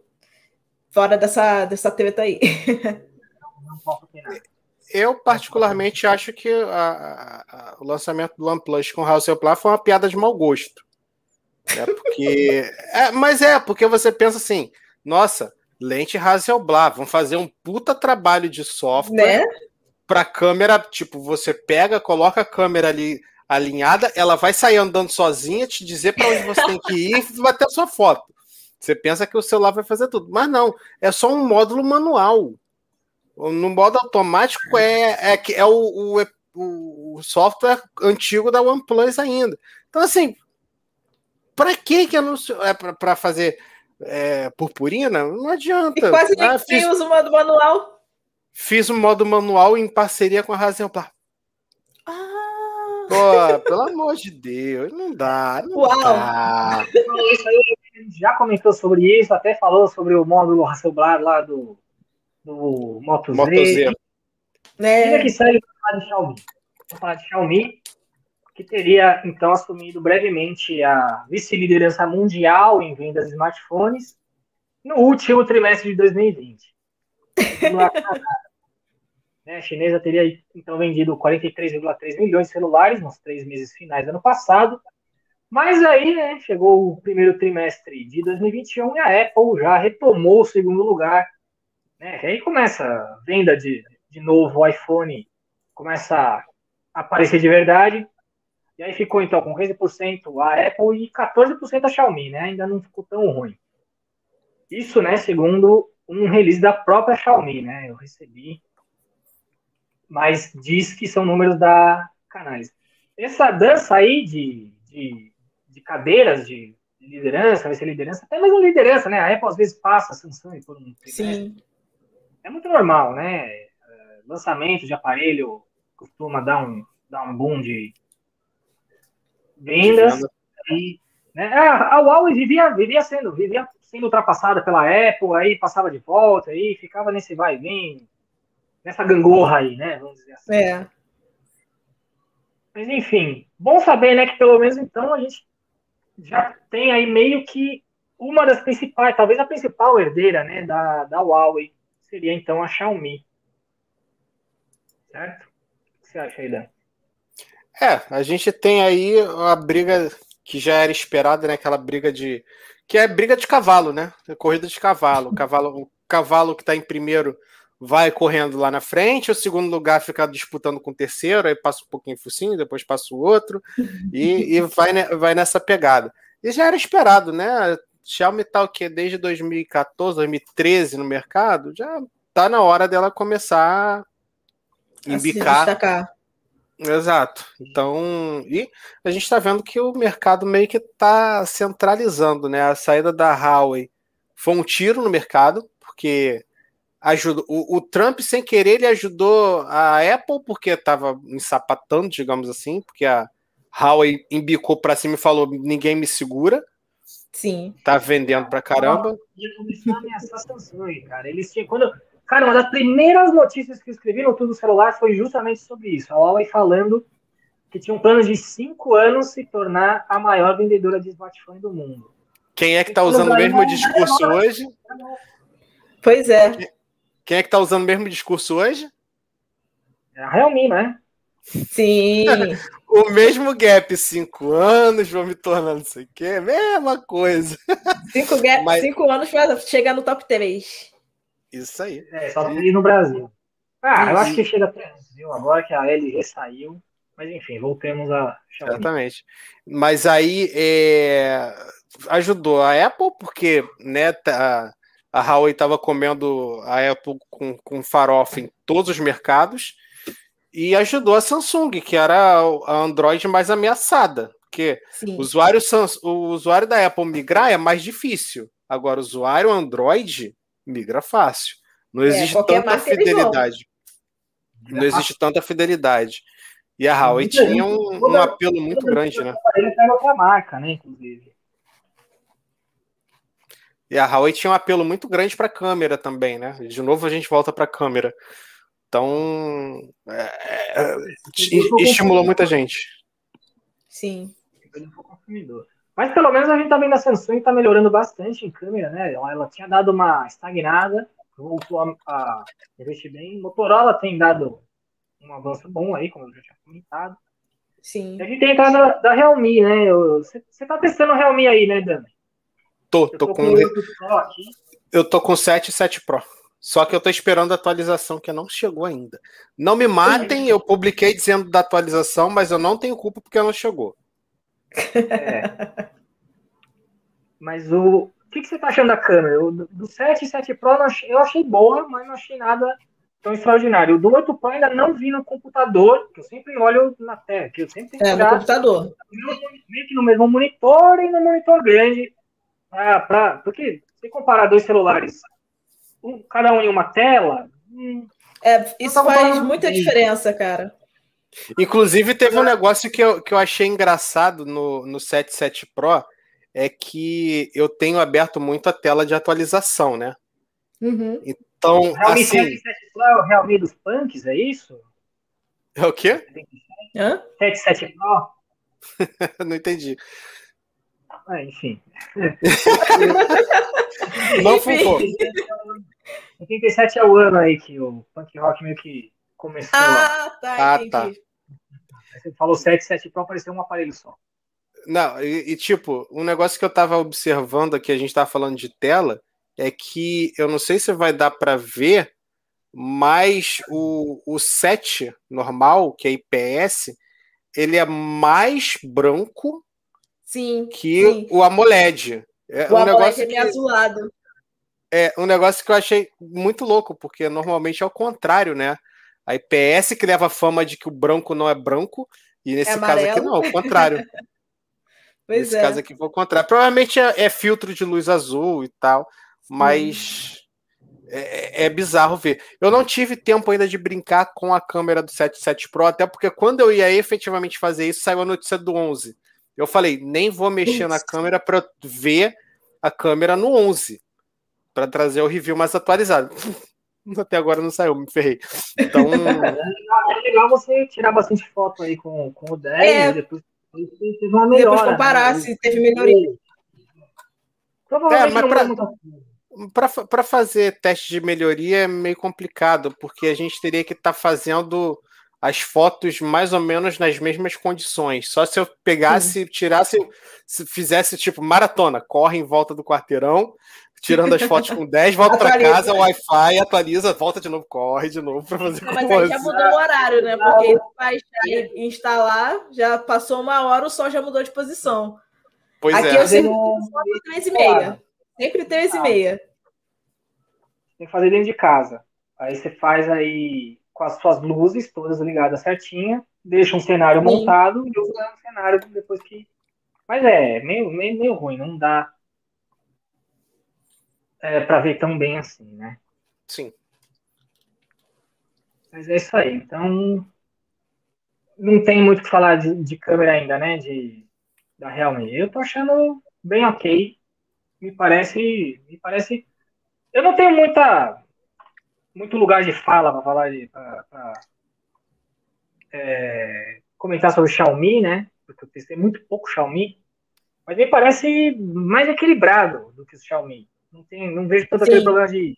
fora dessa, dessa treta aí. [LAUGHS] Eu, particularmente, acho que a, a, o lançamento do OnePlus com o Hasselblad foi uma piada de mau gosto. É porque. é, mas é, porque você pensa assim, nossa, lente Hasselblad, vão fazer um puta trabalho de software. Né? para câmera, tipo, você pega, coloca a câmera ali alinhada, ela vai sair andando sozinha, te dizer para onde você tem que ir e [LAUGHS] bater a sua foto. Você pensa que o celular vai fazer tudo, mas não, é só um módulo manual. No modo automático é, é, é o, o, o software antigo da OnePlus ainda. Então, assim, para que que anúncio é para fazer é, purpurina? Não adianta. E quase ah, ninguém fiz... usa o modo manual. Fiz um modo manual em parceria com a Hasselblad. Ah. Pô, pelo amor de Deus, não dá, não Uau. dá. Isso aí, já comentou sobre isso, até falou sobre o módulo Hasselblad lá do, do Moto, Moto Z. Z. Né? que segue para falar de Xiaomi. Vamos falar de Xiaomi, que teria então assumido brevemente a vice-liderança mundial em vendas de smartphones no último trimestre de 2020. Né, a chinesa teria então vendido 43,3 milhões de celulares nos três meses finais do ano passado. Mas aí, né, chegou o primeiro trimestre de 2021 e a Apple já retomou o segundo lugar. Né? E aí começa a venda de, de novo iPhone, começa a aparecer de verdade. E aí ficou então com 15% a Apple e 14% a Xiaomi, né? Ainda não ficou tão ruim. Isso, né, segundo um release da própria Xiaomi, né? Eu recebi mas diz que são números da Canais. Essa dança aí de, de, de cadeiras de liderança, vai ser liderança, até mesmo liderança, né? A Apple às vezes passa a Samsung por um Sim. É muito normal, né? É, lançamento de aparelho costuma dar um, dar um boom de vendas. E, né? a, a Huawei vivia, vivia sendo, vivia sendo ultrapassada pela Apple, aí passava de volta, aí ficava nesse vai e vem, nessa gangorra aí, né? Vamos dizer assim. É. Mas enfim, bom saber, né, que pelo menos então a gente já tem aí meio que uma das principais, talvez a principal herdeira, né, da, da Huawei, seria então a Xiaomi. Certo? O que você acha aí, Dan? É, a gente tem aí a briga que já era esperada, né? Aquela briga de. Que é briga de cavalo, né? Corrida de cavalo. O cavalo, o cavalo que está em primeiro vai correndo lá na frente, o segundo lugar fica disputando com o terceiro, aí passa um pouquinho focinho, depois passa o outro, e, e vai, vai nessa pegada. E já era esperado, né? Xiaomi tá o quê? Desde 2014, 2013 no mercado, já tá na hora dela começar a embicar. Exato. Então, e a gente está vendo que o mercado meio que está centralizando, né? A saída da Huawei foi um tiro no mercado, porque ajudou. O, o, Trump, sem querer, ele ajudou a Apple porque estava ensapatando, digamos assim, porque a Huawei embicou para cima e falou: ninguém me segura. Sim. Tá vendendo pra caramba. Ia começar a ameaçar a Samsung, cara. Eles tinham. Quando, cara, uma das primeiras notícias que eu escrevi no Tudo Celular foi justamente sobre isso. A Huawei falando que tinha um plano de cinco anos se tornar a maior vendedora de smartphone do mundo. Quem é que tá usando o mesmo discurso hoje? Pois é. Quem é que tá usando o mesmo discurso hoje? É a Realme, né? Sim. [LAUGHS] o mesmo gap, cinco anos, vou me tornar não sei o quê, mesma coisa. Cinco, gap, Mas... cinco anos para chegar no top 3. Isso aí. É, só três no Brasil. Ah, eu acho que chega até no Brasil agora que a LG saiu. Mas enfim, voltemos a Xiaomi. Exatamente. Mas aí é, ajudou a Apple, porque né, tá, a Huawei estava comendo a Apple com, com farofa em todos os mercados e ajudou a Samsung, que era a Android mais ameaçada. Porque o usuário, o usuário da Apple migrar é mais difícil. Agora, o usuário Android migra fácil. Não é, existe é, tanta fidelidade. Não existe tanta fidelidade. E a Huawei tinha um, [LAUGHS] um apelo muito grande, né? Ele outra marca, né, inclusive. E a Huawei tinha um apelo muito grande para a câmera também, né? De novo a gente volta para a câmera. Então, é, é, estimulou muita gente. Sim. Mas pelo menos a gente tá vendo a Samsung tá melhorando bastante em câmera, né? Ela tinha dado uma estagnada, voltou a, a investir bem. Motorola tem dado um avanço bom aí, como eu já tinha comentado. Sim. E a gente tem entrado da, da Realme, né? Você tá testando o Realme aí, né, Dani? Tô, tô, tô, com. com eu tô com 7 e 7 Pro. Só que eu tô esperando a atualização que não chegou ainda. Não me matem, eu publiquei dizendo da atualização, mas eu não tenho culpa porque não chegou. É. Mas o. O que, que você tá achando da câmera? O, do 7 e 7 Pro eu achei boa, mas não achei nada tão extraordinário. O do 8 Pro ainda não vi no computador, que eu sempre olho na tela, que eu sempre É, no computador. Que no mesmo monitor e no monitor grande. Ah, pra, porque se comparar dois celulares, um, cada um em uma tela. Hum, é, isso faz muita diferença, cara. Inclusive, teve um negócio que eu, que eu achei engraçado no, no 77 Pro, é que eu tenho aberto muito a tela de atualização, né? Uhum. Então, o Realme assim... 77 Pro é o Realme dos punks, é isso? É o quê? Hã? 77 Pro? [LAUGHS] Não entendi. Ah, enfim. Não ficou. 87 é o ano aí que o punk rock meio que começou. Ah, tá, ah, tá. Você falou 7, 7 Pro, pareceu um aparelho só. Não, e, e, tipo, um negócio que eu tava observando aqui, a gente tava falando de tela, é que eu não sei se vai dar para ver, mas o, o 7 normal, que é IPS, ele é mais branco sim, que sim. o AMOLED. É o um AMOLED negócio é meio que, azulado. É um negócio que eu achei muito louco, porque normalmente é o contrário, né? A IPS que leva a fama de que o branco não é branco, e nesse é caso aqui não, é o contrário. [LAUGHS] pois nesse é. caso aqui foi o contrário. Provavelmente é, é filtro de luz azul e tal mas é, é, bizarro ver. Eu não tive tempo ainda de brincar com a câmera do 77 Pro, até porque quando eu ia efetivamente fazer isso, saiu a notícia do 11. Eu falei, nem vou mexer na câmera para ver a câmera no 11, para trazer o review mais atualizado. [LAUGHS] Até agora não saiu, me ferrei. Então. É legal você tirar bastante foto aí com, com o 10 é. depois, depois, uma melhora, depois comparar né? se teve melhoria. É, mas pra para fazer teste de melhoria é meio complicado, porque a gente teria que estar tá fazendo as fotos mais ou menos nas mesmas condições. Só se eu pegasse, tirasse, se fizesse tipo maratona, corre em volta do quarteirão, tirando as fotos com 10, volta para casa, Wi-Fi, atualiza, volta de novo, corre de novo para fazer Mas aí já mudou o horário, né? Porque baixar e instalar, já passou uma hora, o sol já mudou de posição. Pois Aqui é. eu sempre foto três e meia. Sempre três e meia. Tem que fazer dentro de casa. Aí você faz aí com as suas luzes todas ligadas certinha, deixa um cenário Sim. montado e usa o cenário depois que. Mas é, meio, meio, meio ruim, não dá é, para ver tão bem assim, né? Sim. Mas é isso aí. Então, não tem muito o que falar de, de câmera ainda, né? De, da Realme. Eu tô achando bem ok. me parece, me parece. Eu não tenho muita, muito lugar de fala para falar de, pra, pra, é, comentar sobre o Xiaomi, né? Porque eu testei muito pouco Xiaomi, mas me parece mais equilibrado do que o Xiaomi. Não, tem, não vejo tanto Sim. aquele problema de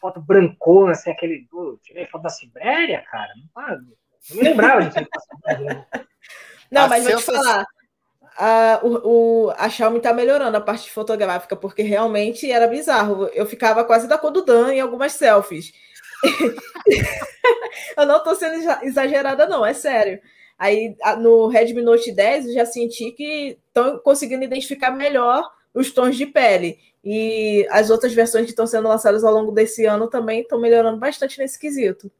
foto brancona, assim, aquele. tirei foto da Sibéria, cara. Não, não me lembrava da Sibéria. Não, mas vou te falar a, o, a Xiaomi está melhorando a parte fotográfica, porque realmente era bizarro. Eu ficava quase da cor do Dan em algumas selfies. [LAUGHS] eu não estou sendo exagerada, não, é sério. Aí no Redmi Note 10 eu já senti que estão conseguindo identificar melhor os tons de pele. E as outras versões que estão sendo lançadas ao longo desse ano também estão melhorando bastante nesse quesito.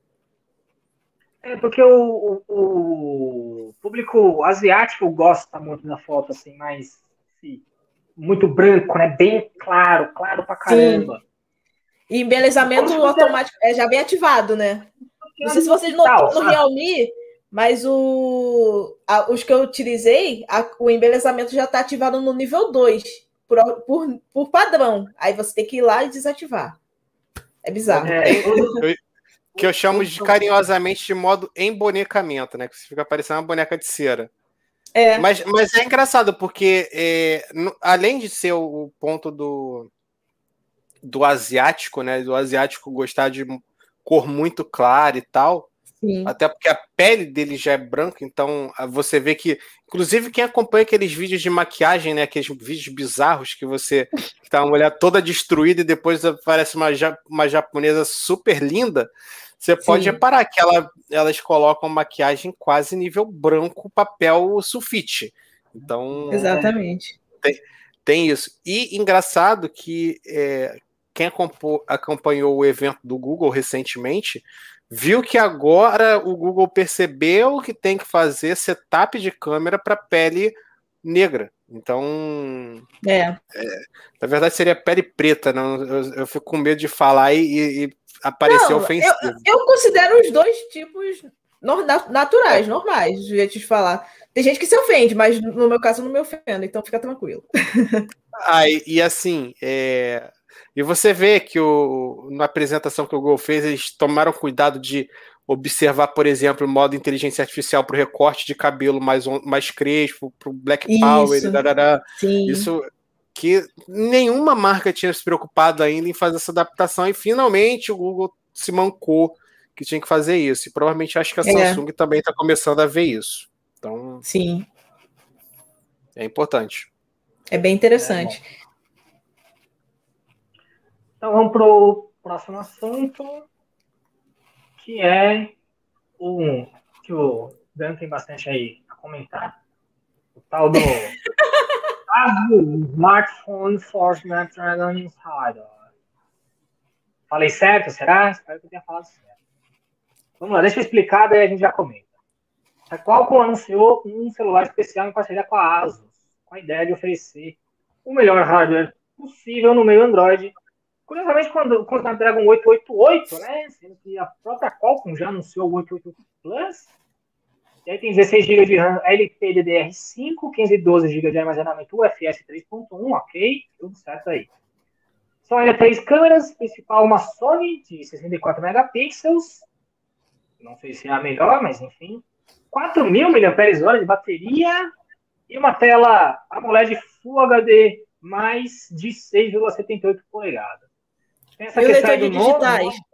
É porque o, o, o, público asiático gosta muito da foto, assim, mais assim, muito branco, né? Bem claro, claro pra caramba. Sim. E embelezamento automático é, já bem ativado, né? Não sei se vocês notaram no Realme, mas o, a, os que eu utilizei, a, o embelezamento já está ativado no nível 2, por, por, por padrão. Aí você tem que ir lá e desativar. É bizarro. É, eu, que eu chamo de carinhosamente de modo embonecamento, né? Que você fica parecendo uma boneca de cera. É. Mas, mas é engraçado, porque é, no, além de ser o, ponto do, do asiático, né? Do asiático gostar de cor muito clara e tal. Sim. Até porque a pele dele já é branca, então você vê que, inclusive, quem acompanha aqueles vídeos de maquiagem, né? Aqueles vídeos bizarros que você [LAUGHS] tá uma mulher toda destruída e depois aparece uma, uma japonesa super linda. Você pode Sim. reparar que ela, elas colocam maquiagem quase nível branco, papel sulfite. Então. Exatamente. Tem, tem isso. E engraçado que é, quem acompanhou o evento do Google recentemente viu que agora o Google percebeu que tem que fazer setup de câmera para pele negra. Então. É. é. Na verdade, seria pele preta. Não, eu, eu fico com medo de falar e, e apareceu não, ofensivo. Eu, eu, considero os dois tipos naturais, normais, de de falar. Tem gente que se ofende, mas no meu caso eu não me ofendo, então fica tranquilo. [LAUGHS] ah, e, e assim, é... e você vê que o, na apresentação que o Google fez, eles tomaram cuidado de observar, por exemplo, o modo inteligência artificial para o recorte de cabelo mais, mais crespo, para o Black Isso. Power, darará. Sim. Isso que nenhuma marca tinha se preocupado ainda em fazer essa adaptação e finalmente o Google se mancou que tinha que fazer isso. E provavelmente acho que a é. Samsung também está começando a ver isso. Então, sim, é importante. É bem interessante. É então vamos para o próximo assunto, que é o que o Dan tem bastante aí a comentar. O tal do [LAUGHS] smartphone for Snapdragon Insider. Falei certo, será? Espero que eu tenha falado certo. Vamos lá, deixa eu explicar, daí a gente já comenta. A Qualcomm anunciou um celular especial em parceria com a Asus, com a ideia de oferecer o melhor hardware possível no meio Android. Curiosamente, quando, o Snapdragon 888, né, sendo que a própria Qualcomm já anunciou o 888 Plus, e aí tem 16 GB de RAM LPDDR5, 512 GB de armazenamento UFS 3.1, ok, tudo certo aí. São ainda três câmeras, principal uma Sony de 64 megapixels, não sei se é a melhor, mas enfim, 4.000 mAh de bateria e uma tela AMOLED Full HD mais de 6,78 polegadas. Tem essa e questão o leitor de digitais? Novo,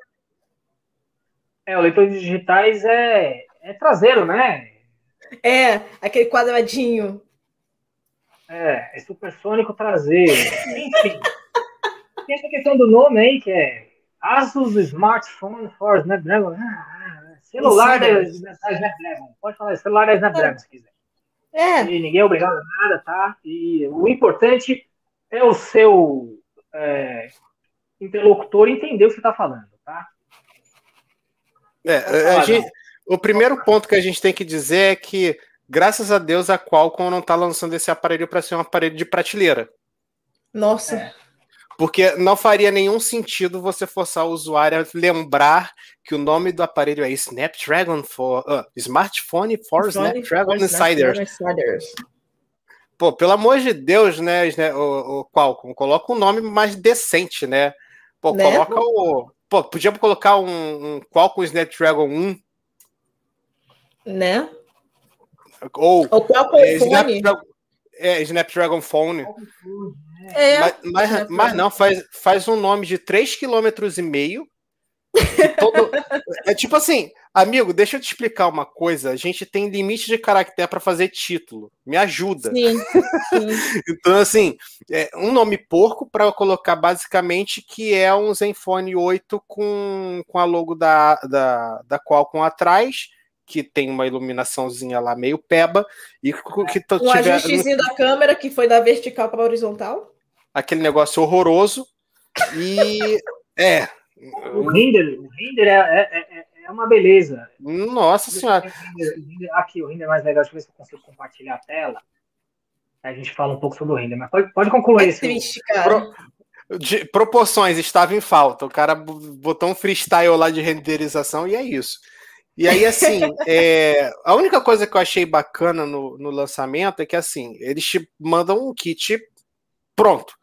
é, o leitor de digitais é, é traseiro, né? É, aquele quadradinho. É, é supersônico traseiro. Enfim. Tem essa questão do nome aí, que é Asus Smartphone for Snapdragon. Ah, celular da Snapdragon. Pode falar, celular da Snapdragon, se quiser. É. E ninguém é obrigado a nada, tá? E o importante é o seu é, interlocutor entender o que você está falando, tá? É, a gente, o primeiro ponto que a gente tem que dizer é que, graças a Deus, a Qualcomm não está lançando esse aparelho para ser um aparelho de prateleira. Nossa. É. Porque não faria nenhum sentido você forçar o usuário a lembrar que o nome do aparelho é Snapdragon for uh, Smartphone for Snapdragon, Snapdragon Insiders. pô, pelo amor de Deus, né, o, o Qualcomm, coloca um nome mais decente, né? Pô, né? coloca o. Pô, podia colocar um, um Qualcomm Snapdragon 1. Né? Ou. O Qualcomm é, Snapdragon, é, Snapdragon Phone. É, mas, mas, mas, não, faz, faz um nome de 3,5 km. Todo... [LAUGHS] é tipo assim, amigo, deixa eu te explicar uma coisa. A gente tem limite de caractere para fazer título. Me ajuda. Sim, sim. [LAUGHS] então, assim, é um nome porco para colocar basicamente que é um Zenfone 8 com, com a logo da, da, da Qualcomm atrás que tem uma iluminaçãozinha lá meio peba e que tu um tiver ajustezinho da câmera que foi da vertical para horizontal. Aquele negócio horroroso e é o render, o render é, é, é, é uma beleza. Nossa senhora. Aqui, o render é mais legal. Deixa eu ver se eu consigo compartilhar a tela. Aí a gente fala um pouco sobre o render. Mas pode, pode concluir. É triste, cara. Pro, de, proporções estava em falta. O cara botou um freestyle lá de renderização e é isso. E aí, assim, [LAUGHS] é, a única coisa que eu achei bacana no, no lançamento é que, assim, eles te mandam um kit pronto,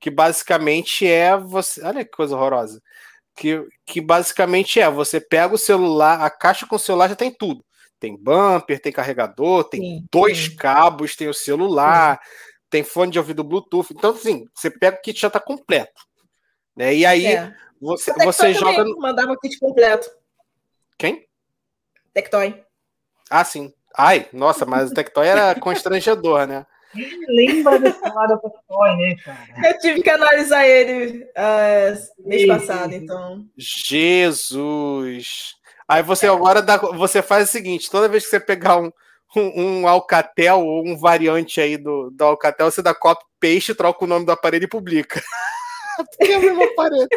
que basicamente é você. Olha que coisa horrorosa que, que basicamente é: você pega o celular, a caixa com o celular já tem tudo. Tem bumper, tem carregador, tem sim, dois sim. cabos, tem o celular, sim. tem fone de ouvido Bluetooth. Então, assim, você pega o kit já está completo. Né? E aí é. você, você joga. Mandava o kit completo. Quem? Tectoy. Ah, sim. Ai, nossa, mas o Tectoy era constrangedor, né? Lembra desse lado do Toy, né, cara? Eu tive que analisar ele uh, mês passado, então. Jesus! Aí você agora dá, você faz o seguinte: toda vez que você pegar um, um, um Alcatel ou um variante aí do, do Alcatel, você dá copy paste, troca o nome do aparelho e publica. [LAUGHS] Porque é o mesmo aparelho.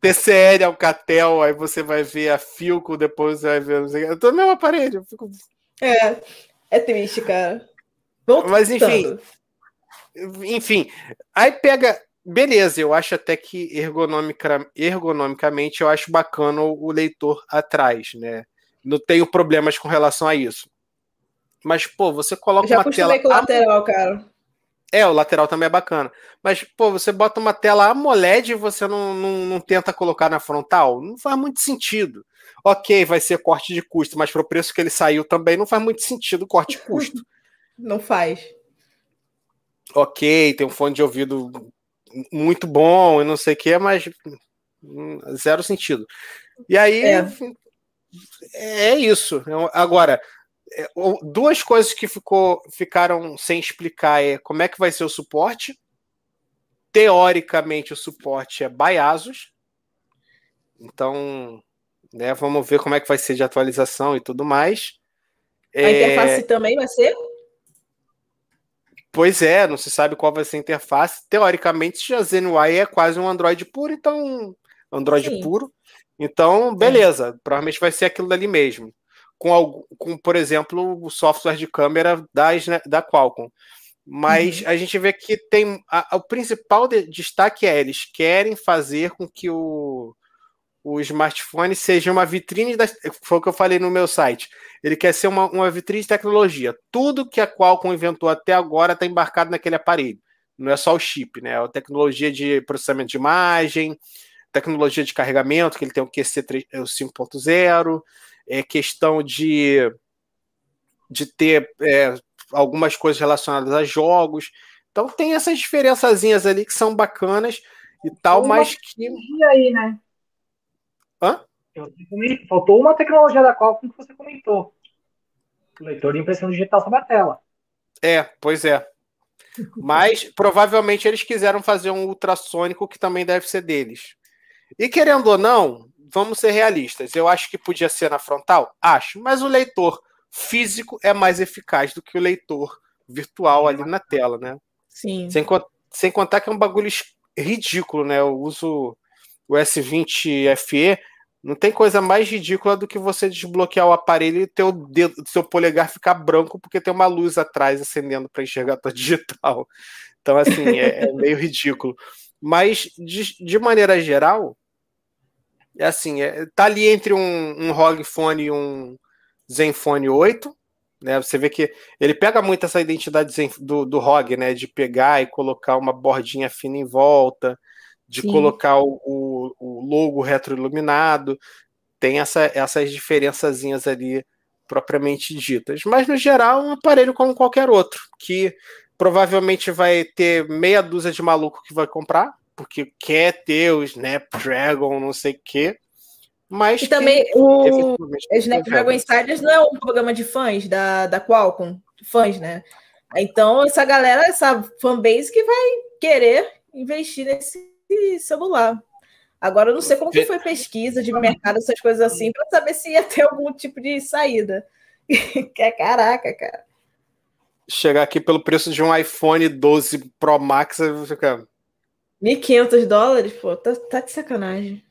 TCL, Alcatel, aí você vai ver a Filco, depois você vai ver. Eu tô no mesmo aparelho. Fico... É, é triste, cara. Voltando. Mas enfim. Enfim. Aí pega. Beleza, eu acho até que ergonomica, ergonomicamente eu acho bacana o, leitor atrás, né? Não tenho problemas com relação a isso. Mas, pô, você coloca eu já uma tela. com o lateral, cara. É, o lateral também é bacana. Mas, pô, você bota uma tela AMOLED e você não, não, não, tenta colocar na frontal? Não faz muito sentido. Ok, vai ser corte de custo, mas para o preço que ele saiu também não faz muito sentido o corte de custo. [LAUGHS] Não faz. Ok, tem um fone de ouvido muito bom e não sei o que, mas zero sentido. E aí é, é isso. Agora, é, duas coisas que ficou, ficaram sem explicar é como é que vai ser o suporte. Teoricamente, o suporte é Baiasos. Então, né, vamos ver como é que vai ser de atualização e tudo mais. A é... interface também vai ser? Pois é, não se sabe qual vai ser a interface. Teoricamente, a ZenUI é quase um Android puro, então. Android Sim. puro. Então, beleza. Sim. Provavelmente vai ser aquilo dali mesmo. Com, com, por exemplo, o software de câmera da, da Qualcomm. Mas uhum. a gente vê que tem. A, o principal de, destaque é eles querem fazer com que o, o smartphone seja uma vitrine, da, foi o que eu falei no meu site. Ele quer ser uma, uma vitrine de tecnologia. Tudo que a Qualcomm inventou até agora está embarcado naquele aparelho. Não é só o chip, né? É a tecnologia de processamento de imagem, tecnologia de carregamento, que ele tem o QC 5.0, é questão de, de ter é, algumas coisas relacionadas a jogos. Então tem essas diferençazinhas ali que são bacanas e tal, mas que. aí, né? Hã? Faltou uma tecnologia da Qualcomm que você comentou. O leitor de impressão digital sobre a tela. É, pois é. Mas provavelmente eles quiseram fazer um ultrassônico que também deve ser deles. E querendo ou não, vamos ser realistas. Eu acho que podia ser na frontal? Acho. Mas o leitor físico é mais eficaz do que o leitor virtual ali na tela, né? Sim. Sem, sem contar que é um bagulho ridículo, né? Eu uso o S20 FE não tem coisa mais ridícula do que você desbloquear o aparelho e ter o dedo, seu polegar ficar branco porque tem uma luz atrás acendendo para enxergar [LAUGHS] a tua digital. Então, assim, é, é meio ridículo. Mas, de, de, maneira geral, é assim, é, tá ali entre um, um ROG Phone e um Zenfone 8. Né? Você vê que ele pega muito essa identidade do, do ROG, né? De pegar e colocar uma bordinha fina em volta, de Sim. colocar o, o, o, logo retroiluminado. Tem essa, essas diferençazinhas ali propriamente ditas. Mas, no geral, um aparelho como qualquer outro, que provavelmente vai ter meia dúzia de maluco que vai comprar, porque quer ter o Snapdragon, não sei o quê. Mas e também o Snapdragon Insiders não é um programa de fãs da, da Qualcomm, fãs, né? Então, essa galera, essa fanbase que vai querer investir nesse celular. Agora, eu não sei como que foi pesquisa de mercado, essas coisas assim, para saber se ia ter algum tipo de saída. [LAUGHS] que é caraca, cara. Chegar aqui pelo preço de um iPhone 12 Pro Max, você fica. 1.500 dólares, pô, tá, tá de sacanagem.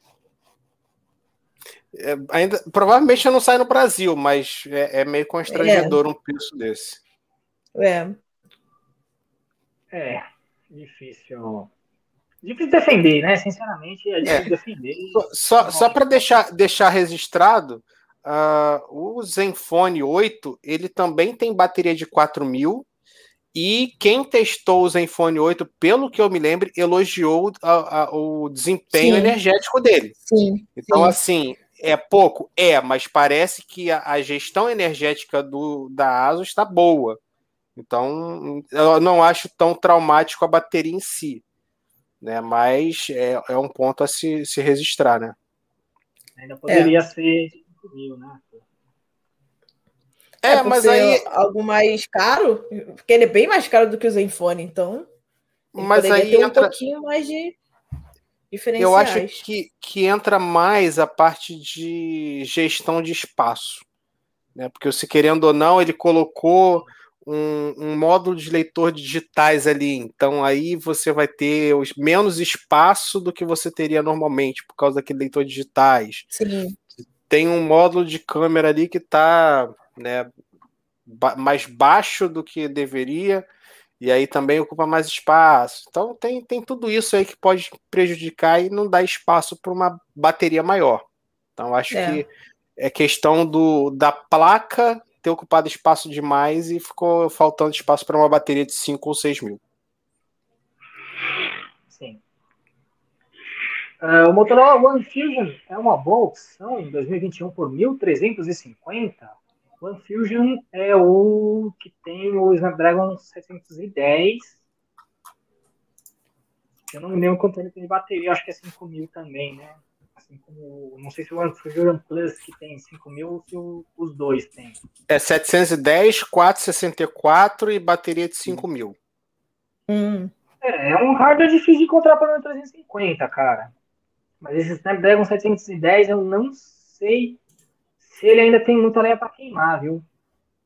É, ainda, provavelmente não sai no Brasil, mas é, é meio constrangedor é. um preço desse. É. É, difícil. Difícil defender, né? Sinceramente, é difícil é. defender. Só, só para deixar, deixar registrado, uh, o Zenfone 8 ele também tem bateria de 4000 e quem testou o Zenfone 8, pelo que eu me lembro, elogiou a, a, o desempenho sim. energético dele. Sim. Então, sim. assim, é pouco? É, mas parece que a, a gestão energética do, da ASUS está boa. Então, eu não acho tão traumático a bateria em si. Né? Mas é, é um ponto a se, se registrar, né? Ainda poderia é. ser 5 mil, né? É, é mas aí. Algo mais caro, porque ele é bem mais caro do que o Zenfone, então. Mas aí ter entra... um pouquinho mais de eu acho que, que entra mais a parte de gestão de espaço. Né? Porque, se querendo ou não, ele colocou um, um, módulo de leitor digitais ali. Então, aí você vai ter os, menos espaço do que você teria normalmente, por causa daquele leitor digitais. Sim. Tem um módulo de câmera ali que está né, ba mais baixo do que deveria e aí também ocupa mais espaço. Então tem, tem tudo isso aí que pode prejudicar e não dar espaço para uma bateria maior. Então acho é. que é questão do, da placa ter ocupado espaço demais e ficou faltando espaço para uma bateria de 5 ou 6 mil. Sim. Uh, o Motorola One Fusion é uma boa opção em 2021 por 1.350 o Fusion é o que tem o Snapdragon 710. Eu não me lembro quanto ele tem de bateria, acho que é 5000 também, né? Assim como, não sei se o Fusion Plus que tem 5000 ou se o, os dois tem. É 710, 464 e bateria de 5000. Hum. É, é um hardware difícil de encontrar para o 350, cara. Mas esse Snapdragon 710 eu não sei se ele ainda tem muita lenha para queimar, viu?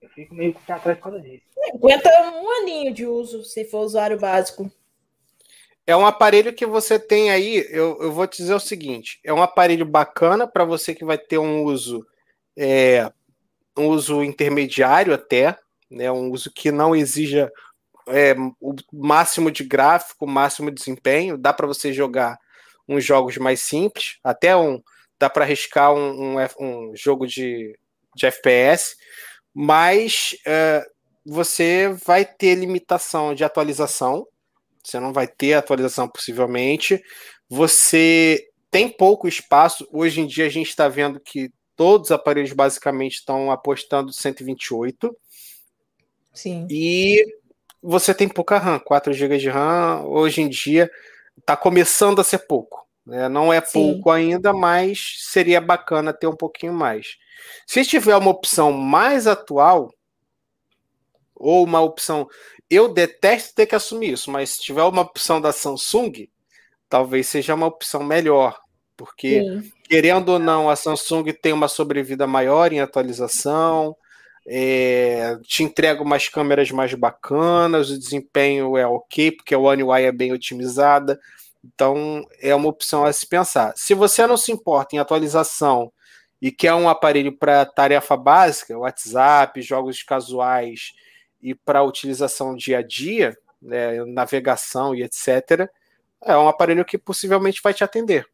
Eu fico meio com atrás por causa disso. Aguenta um aninho de uso, se for usuário básico. É um aparelho que você tem aí, eu, eu vou te dizer o seguinte: é um aparelho bacana para você que vai ter um uso, é, um uso intermediário até, né, um uso que não exija é, o máximo de gráfico, o máximo de desempenho. Dá para você jogar uns jogos mais simples, até um dá para arriscar um, um, um, jogo de, de FPS, mas uh, você vai ter limitação de atualização, você não vai ter atualização possivelmente, você tem pouco espaço. Hoje em dia a gente está vendo que todos os aparelhos basicamente estão apostando 128. Sim. E você tem pouca RAM, 4 GB de RAM. Hoje em dia está começando a ser pouco. Né? Não é Sim. pouco ainda, mas seria bacana ter um pouquinho mais. Se tiver uma opção mais atual, ou uma opção. Eu detesto ter que assumir isso, mas se tiver uma opção da Samsung, talvez seja uma opção melhor. Porque, Sim. querendo ou não, a Samsung tem uma sobrevida maior em atualização, é, te entrega umas câmeras mais bacanas, o desempenho é ok, porque a One UI é bem otimizada. Então, é uma opção a se pensar. Se você não se importa em atualização e quer um aparelho para tarefa básica, WhatsApp, jogos casuais e para utilização dia a dia, né, navegação e etc., é um aparelho que possivelmente vai te atender.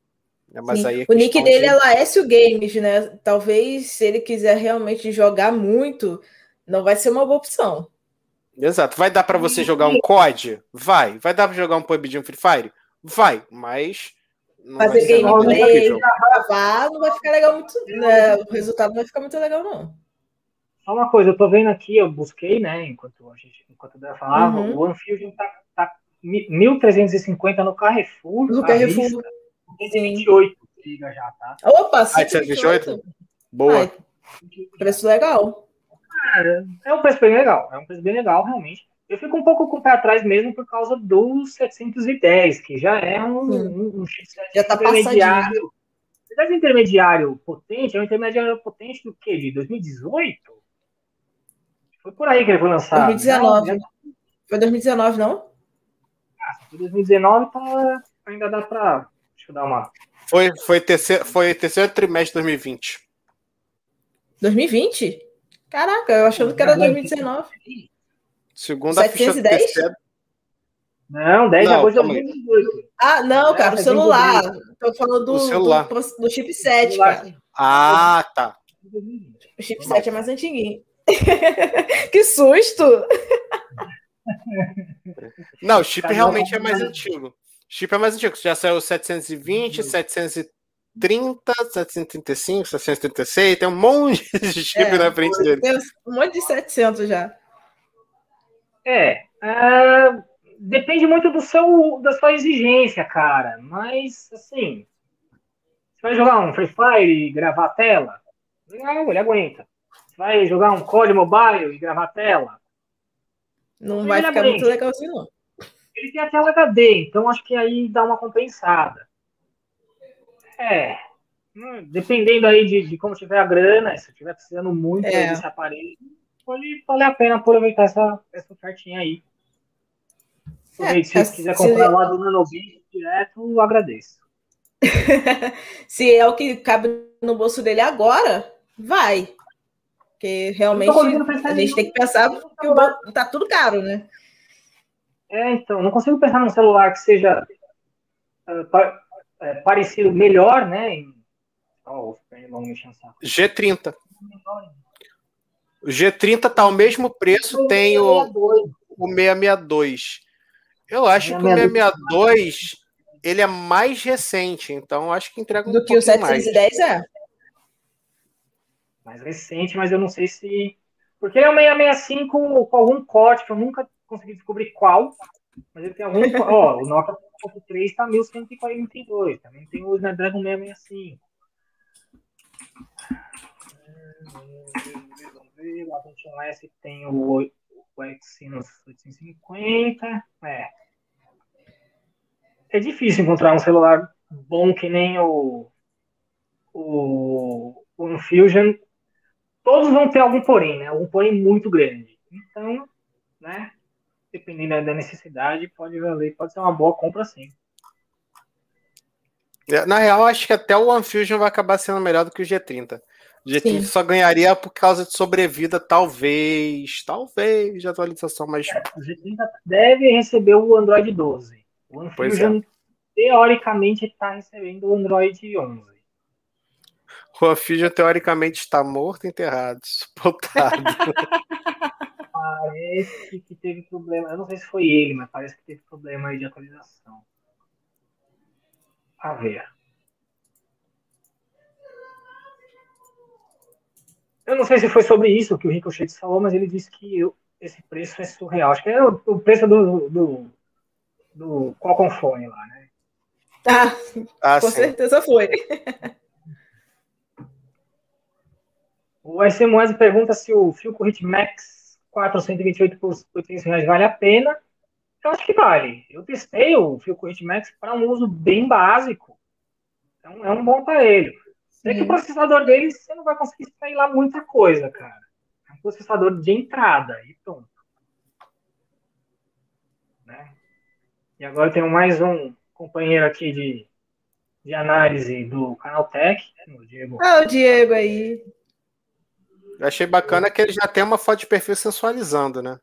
Né? Mas aí é o nick dele de... é Laércio Games, né? Talvez se ele quiser realmente jogar muito, Não vai ser uma boa opção. Exato. Vai dar para você jogar um COD? Vai. Vai dar para jogar um PUBG, um Free Fire? Vai. Mas não Fazer gameplay, gravar, não vai ficar legal muito. Né? O resultado não vai ficar muito legal, não. Só uma coisa, eu tô vendo aqui, eu busquei, né, enquanto a gente, enquanto eu falava, uhum. o Anfield tá, tá 1.350 no Carrefour. No Carrefour. 128 liga já, tá? Opa, 128? Boa. Ai, preço legal. Cara, é um preço bem legal, é um preço bem legal, realmente. Eu fico um pouco com o pé atrás mesmo por causa dos 710, que já é um, um, um já tá intermediário. Passadinho. intermediário potente, é um intermediário potente do quê? De 2018? Foi por aí que ele foi lançado. 2019. Não, Foi 2019, não? Ah, foi 2019, tá, ainda dá pra. Deixa eu dar uma. Foi, foi, terceiro, foi terceiro trimestre de 2020. 2020? Caraca, eu achando que era 2019. Segunda 710? ficha Não, 10 de agosto de 2018. Ah, não, cara, o celular. Estou falando do, celular. do, do chipset, cara. Ah, tá. O chipset é mais antiguinho. [LAUGHS] que susto! Não, o chip realmente é mais antigo. O chip é mais antigo. Já saiu 720, 730, 735, 736. Tem um monte de chip é, na frente dele. Tem um monte de 700 já. É, uh, depende muito do seu, da sua exigência, cara. Mas, assim, você vai jogar um Free Fire e gravar a tela? Legal, ele aguenta. Vai jogar um COD Mobile e gravar a tela? Não vai ficar muito legal assim, não. Ele tem a tela HD, então acho que aí dá uma compensada. É, hum, dependendo aí de, de como tiver a grana, se estiver precisando muito é. desse aparelho, pode valer a pena aproveitar essa, essa ofertinha aí. É, se você quiser comprar se... lá do Nanobit direto, eu agradeço. [LAUGHS] se é o que cabe no bolso dele agora, vai. Porque realmente a gente tem que pensar que o tá tudo caro, né? É, então, não consigo pensar num celular que seja uh, pa, uh, parecido melhor, né? Em... Oh, G30. O G30 tá ao mesmo preço, tem o, o 662. Eu acho que o 662 ele é mais recente, então acho que entrega um Do que o 710 mais. é. Mais recente, mas eu não sei se. Porque ele é um 665 com algum corte que eu nunca consegui descobrir qual. Mas ele tem algum. Ó, o Nokia 3 tá 1142. Também tem o Snapdragon 665 ver, lá no S tem o, o Exynos 850. É. É difícil encontrar um celular bom que nem o, o, o Infusion. Todos vão ter algum porém, né? Algum porém muito grande. Então, né? Dependendo da necessidade, pode valer, pode ser uma boa compra sim. É, na real, acho que até o Fusion vai acabar sendo melhor do que o G30. GT só ganharia por causa de sobrevida, talvez, talvez, de atualização, mas. É, o G30 deve receber o Android 12. O Unfusion, é. teoricamente, está recebendo o Android 11. O Unfusion, teoricamente, está morto enterrado, [LAUGHS] sepultado. [LAUGHS] parece que teve problema. Eu não sei se foi ele, mas parece que teve problema aí de atualização. A ver. Eu não sei se foi sobre isso que o Ricochet falou, mas ele disse que eu, esse preço é surreal. Acho que é o, o preço do, do, do Qualcomm Phone lá, né? Ah, ah com sim. certeza foi. [LAUGHS] O SMS pergunta se o Filco Hitmax 428 por 800 reais vale a pena. Eu acho que vale. Eu testei o Filco Hitmax para um uso bem básico. Então é um bom aparelho. É que o processador deles você não vai conseguir extrair lá muita coisa, cara. É um processador de entrada e pronto. Né? E agora tenho mais um companheiro aqui de, de análise do canal Tech, né, o Diego. Ah, o Diego aí. Eu achei bacana que ele já tem uma foto de perfil sensualizando, né?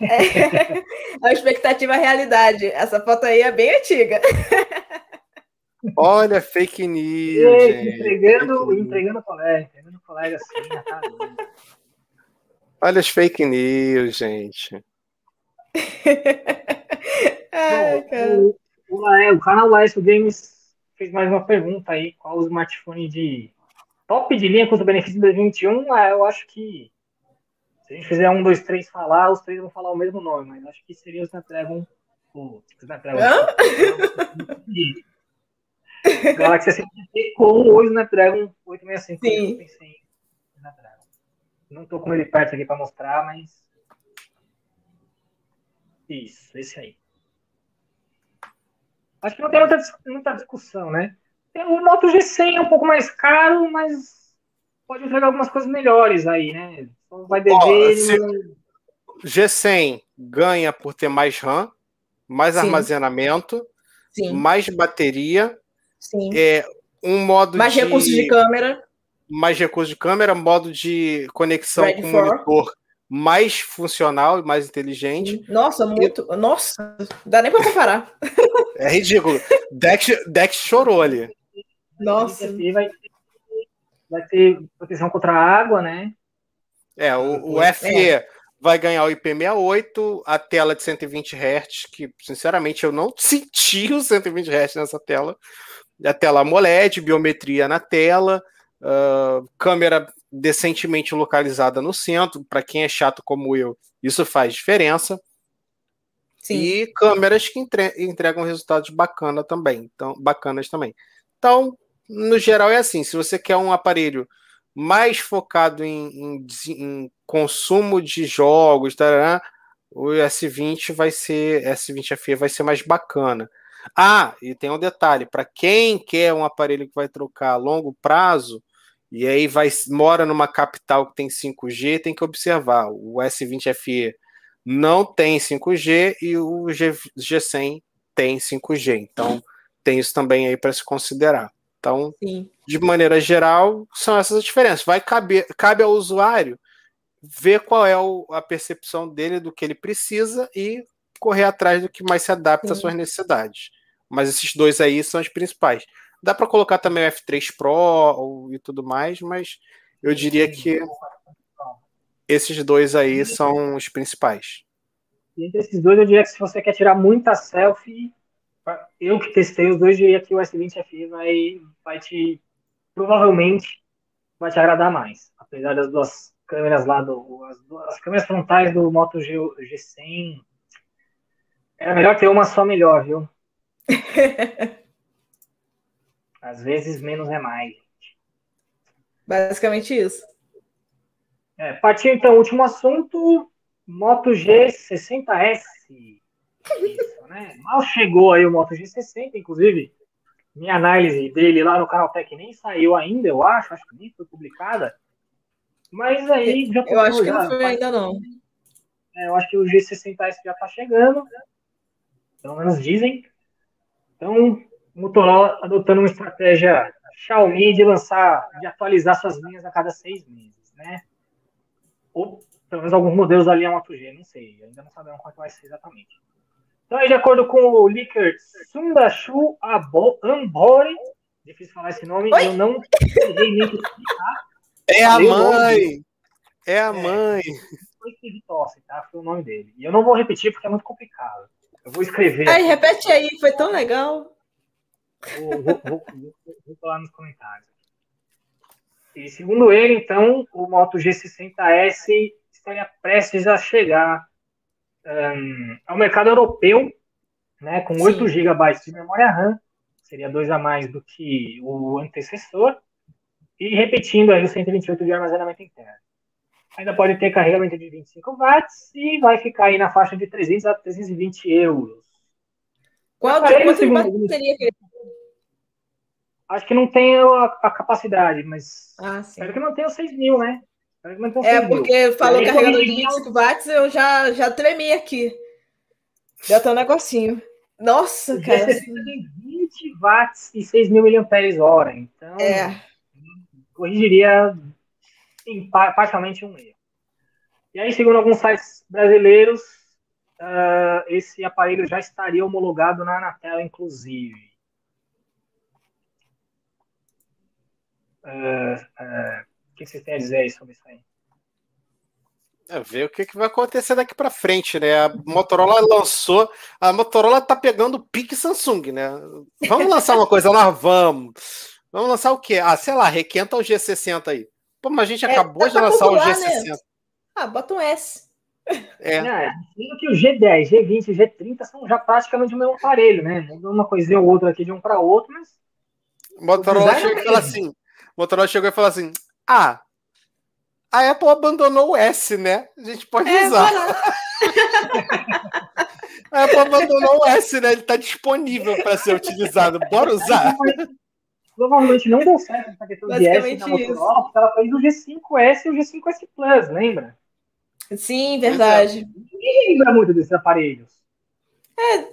É, [LAUGHS] a expectativa é a realidade. Essa foto aí é bem antiga. [LAUGHS] Olha, fake news. Gente, entregando, fake entregando colega, entregando colega assim, tá Olha as fake news, gente. [LAUGHS] Ai, o, o, o, canal Laércio Games fez mais uma pergunta aí. Qual o smartphone de top de linha custo-benefício de 2021? Ah, eu acho que se a gente fizer um, dois, três falar, os três vão falar o mesmo nome, mas acho que seria o Snapdragon. O Snapdragon. Galaxy S20 com o Snapdragon 865. Sim. Eu pensei Snapdragon. Não tô com ele perto aqui para mostrar, mas. Isso, esse aí. Acho que não tem muita, muita discussão, né? O Moto G100 é um pouco mais caro, mas pode entregar algumas coisas melhores aí, né? Então vai dever. Oh, G100 ganha por ter mais RAM, mais Sim. armazenamento, Sim. mais bateria, Sim. É, um modo mais de... recursos de câmera mais recursos de câmera, modo de conexão Red com o monitor mais funcional e mais inteligente. Nossa, muito. E... Nossa, dá nem para comparar. É ridículo. [LAUGHS] Dex, Dex chorou ali. Nossa. Vai ter, vai ter proteção contra a água, né? É, o, o FE é. vai ganhar o IP68, a tela de 120 Hz, que sinceramente eu não [LAUGHS] senti os 120 Hz nessa tela. A tela AMOLED, biometria na tela, uh, câmera decentemente localizada no centro, para quem é chato como eu, isso faz diferença. Sim. E câmeras que entre entregam resultados bacana também, então, bacanas também. Então, no geral é assim, se você quer um aparelho mais focado em, em, em consumo de jogos, tarará, o S20 vai ser S20 FE vai ser mais bacana. Ah, e tem um detalhe, para quem quer um aparelho que vai trocar a longo prazo, e aí vai mora numa capital que tem 5G, tem que observar. O S20 FE não tem 5G e o G, G100 tem 5G. Então, tem isso também aí para se considerar. Então, Sim. de maneira geral, são essas as diferenças. Vai caber, cabe ao usuário ver qual é o, a percepção dele do que ele precisa e correr atrás do que mais se adapta Sim. às suas necessidades. Mas esses dois aí são os principais. Dá para colocar também o F3 Pro e tudo mais, mas eu diria que esses dois aí são os principais. entre esses dois, eu diria que se você quer tirar muita selfie, eu que testei os dois, diria que o S20 FE vai, vai te. Provavelmente vai te agradar mais. Apesar das duas câmeras lá, do, as, as câmeras frontais do Moto G, G100. Era melhor ter uma só melhor, viu? [LAUGHS] Às vezes menos é mais. Basicamente isso. É, partiu então, último assunto, Moto G60S. Isso, né? Mal chegou aí o Moto G60, inclusive, minha análise dele lá no canal Tech nem saiu ainda, eu acho, acho que nem foi publicada. Mas aí já Eu acho que não foi ainda não. É, eu acho que o G60S já está chegando, pelo menos dizem. Então, Motorola adotando uma estratégia Xiaomi de lançar, de atualizar suas linhas a cada seis meses, né? Ou pelo menos alguns modelos da linha Moto G, não sei, ainda não sabemos qual vai ser exatamente. Então, aí, de acordo com o leaker Sundashu Ambori, difícil falar esse nome, Oi? eu não nem explicar. É a mãe! É a é, mãe! Foi Tosse, tá? Foi o nome dele. E eu não vou repetir porque é muito complicado. Eu vou escrever. Aí, repete aí, foi tão legal. Vou, vou, vou, vou falar nos comentários. E segundo ele, então, o Moto G60S estaria prestes a chegar um, ao mercado europeu, né, com Sim. 8 GB de memória RAM, seria dois a mais do que o antecessor, e repetindo aí os 128 de armazenamento interno. Ainda pode ter carregamento de 25 watts e vai ficar aí na faixa de 300 a 320 euros. Qual de bateria que ele Acho que não tem a, a capacidade, mas ah, espero que não tenha os 6 mil, né? É, porque falou carregador de 25 watts, eu já, já tremi aqui. Já tá um negocinho. Nossa, o cara. Você tem 20 watts e 6 mil miliamperes-hora, então é. corrigiria em, parcialmente um erro. E aí, segundo alguns sites brasileiros, uh, esse aparelho já estaria homologado na Anatel, inclusive. Uh, uh, que vocês têm a dizer aí sobre isso aí? É, ver o que, que vai acontecer daqui para frente, né? A Motorola lançou, a Motorola tá pegando o pique Samsung, né? Vamos lançar uma coisa lá, vamos. Vamos lançar o quê? Ah, sei lá, requenta o G60 aí. Pô, mas a gente é, acabou tá de lançar popular, o G60. Né? Ah, bota um S. É. é. que o G10, G20 e G30 são já praticamente o mesmo aparelho, né? Uma coisinha ou outra aqui de um para outro, mas. Motorola chegou e falou assim. Motorola chegou e falou assim: Ah, a Apple abandonou o S, né? A gente pode é, usar. [LAUGHS] a Apple abandonou o S, né? Ele está disponível para ser utilizado. Bora usar. Provavelmente não deu certo essa questão de S na Motorola, porque ela fez o G5S e o G5S Plus, lembra? Sim, verdade. Ninguém lembra muito desses aparelhos. É. Né?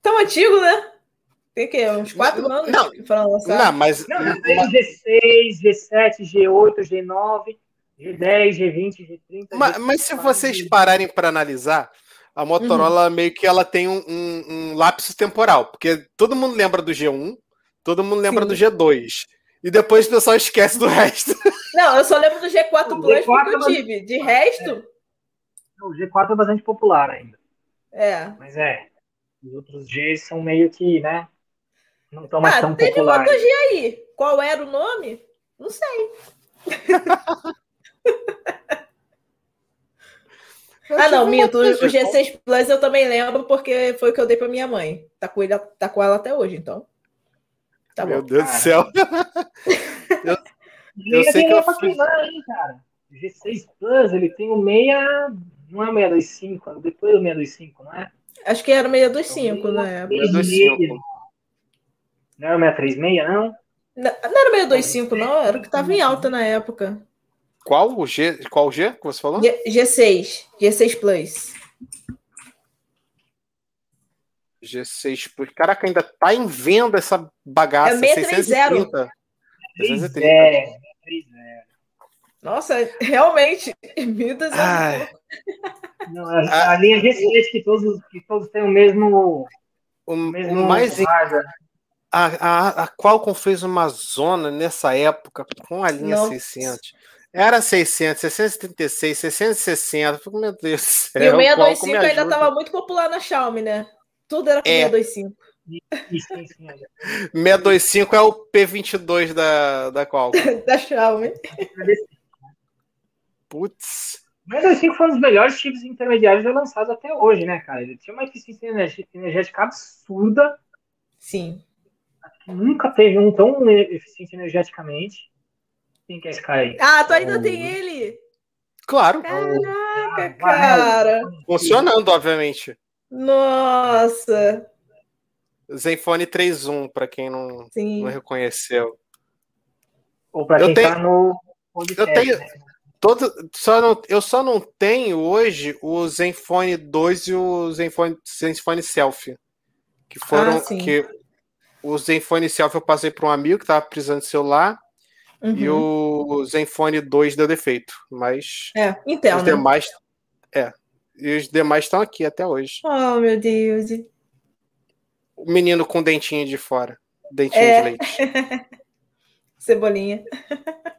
Tão antigo, né? Tem que uns quatro anos não, foram lançados. Não, mas. Não, mas... G6, G7, G8, G9. G10, G20, G30. Mas, mas se vocês pararem para analisar, a Motorola uhum. meio que ela tem um, um, um, lapso temporal, porque todo mundo lembra do G1, todo mundo lembra Sim. do G2. E depois o pessoal esquece do [LAUGHS] resto. Não, eu só lembro do G4 Plus G4 porque eu é tive. De resto. É. O G4 é bastante popular ainda. É. Mas é. Os outros Gs são meio que, né? Não estão mais ah, tão teve populares. Teve outro G aí. Qual era o nome? Não sei. [LAUGHS] ah, não, minto. O G6 Plus eu também lembro porque foi o que eu dei para minha mãe. Tá com, ele, tá com ela até hoje, então. Tá Meu bom. Deus do céu. [LAUGHS] eu, eu sei que eu fiz... aí, cara. O G6 Plus, ele tem o 6. Não é o 625, é depois do 625, não é? Acho que era o 625 na época. 625. Não era o 636, não? Não, não era o 625, não. Era o que tava em alta na época. Qual o G? Qual o G que você falou? G, G6. G6 Plus. G6 Plus. Caraca, ainda tá em venda essa bagaça. É 630. 630. É, Nossa, realmente. [LAUGHS] Meu Deus. Não, a, a, linha G6 que todos, que todos têm o mesmo. O, mesmo o mais. A, a, a Qualcomm fez uma zona nessa época com a linha Nossa. 600. Era 600, 636, 660. Meu Deus do céu. E o 625 ainda estava muito popular na Xiaomi, né? Tudo era com é. 625. 625 é o P22 da, da Qualcomm. [LAUGHS] da Xiaomi. Putz. O 625 foi um dos melhores chips intermediários já lançados até hoje, né, cara? Ele tinha uma eficiência energética absurda. Sim. Nunca teve um tão eficiente energeticamente. Quem que é esse cara aí? Ah, tu ainda tem ele? Claro. Caraca, cara. Funcionando, obviamente. Nossa. Zenfone 3.1, para quem não, não reconheceu. Ou para quem tenho, tá no podcast, Eu tenho né? todo, só não, eu só não tenho hoje o Zenfone 2 e o Zenfone, Zenfone Selfie. Que foram ah, que o Zenfone Selfie eu passei para um amigo que estava precisando de celular Uhum. E o Zenfone 2 deu defeito, mas é, então, os né? demais é, e os demais estão aqui até hoje. Oh, meu Deus. O menino com dentinho de fora, dentinho é. de leite. [LAUGHS] Cebolinha. [LAUGHS]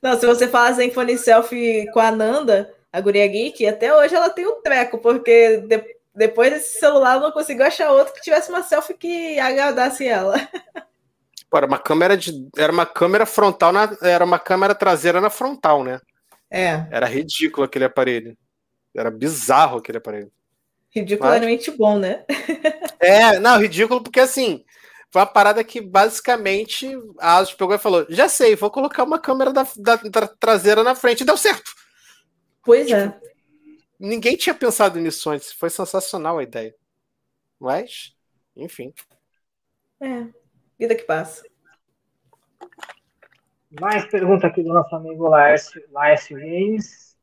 Não, se você fala Zenfone Selfie com a Nanda, a Guria Geek, até hoje ela tem um treco, porque de, depois desse celular não conseguiu achar outro que tivesse uma selfie que agradasse ela. [LAUGHS] Pô, era uma câmera de. Era uma câmera frontal, na, era uma câmera traseira na frontal, né? É. Era ridículo aquele aparelho. Era bizarro aquele aparelho. Ridiculamente Mas... bom, né? [LAUGHS] é, não, ridículo, porque assim, foi uma parada que basicamente a Asus pegou e falou: já sei, vou colocar uma câmera da, da, da traseira na frente. E deu certo. Pois é. tipo, é. Ninguém tinha pensado nisso antes. Foi sensacional a ideia. Mas, enfim. É. Vida que passa. Mais pergunta aqui do nosso amigo Laércio, Laércio Reis.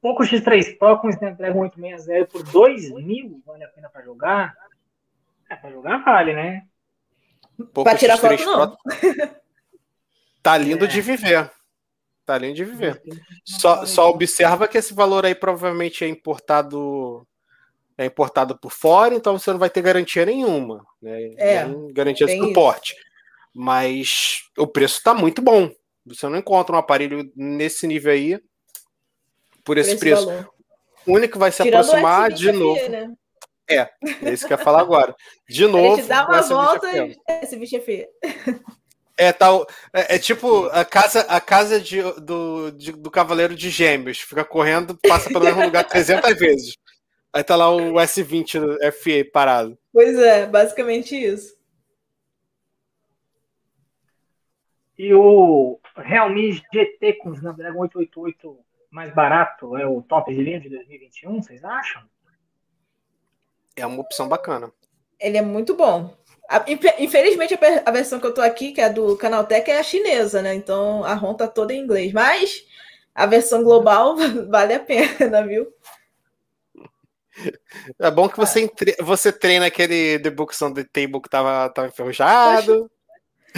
Pouco X3 Pro com Snapdragon 860 por 2 mil vale a pena para jogar? É, para jogar vale, né? Para tirar foto, não. Pro... Tá lindo é. de viver. Tá lindo de viver. Só, só observa que esse valor aí provavelmente é importado é importado por fora, então você não vai ter garantia nenhuma, né? É, garantia suporte. Isso. Mas o preço está muito bom. Você não encontra um aparelho nesse nível aí por esse, preço. Valor. O único que vai se Tirando aproximar de novo. Né? É, é isso que eu ia falar agora. De novo. [LAUGHS] A gente dá uma volta e esse bicho é feio. [LAUGHS] É, tal, é, é, tipo a casa, a casa de, do, de, do Cavaleiro de Gêmeos. Fica correndo, passa pelo mesmo lugar 300 [LAUGHS] vezes. Aí tá lá o S20 FE parado. Pois é, basicamente isso. E o Realme GT com o Snapdragon 888 mais barato é o top de linha de 2021, vocês acham? É uma opção bacana. Ele é muito bom. Infelizmente, a versão que eu tô aqui, que é do Canaltech, é a chinesa, né? Então a ROM tá toda em inglês. Mas a versão global [LAUGHS] vale a pena, viu? É bom que você, entre... você treina aquele The Books on the Table que tava, tava enferrujado.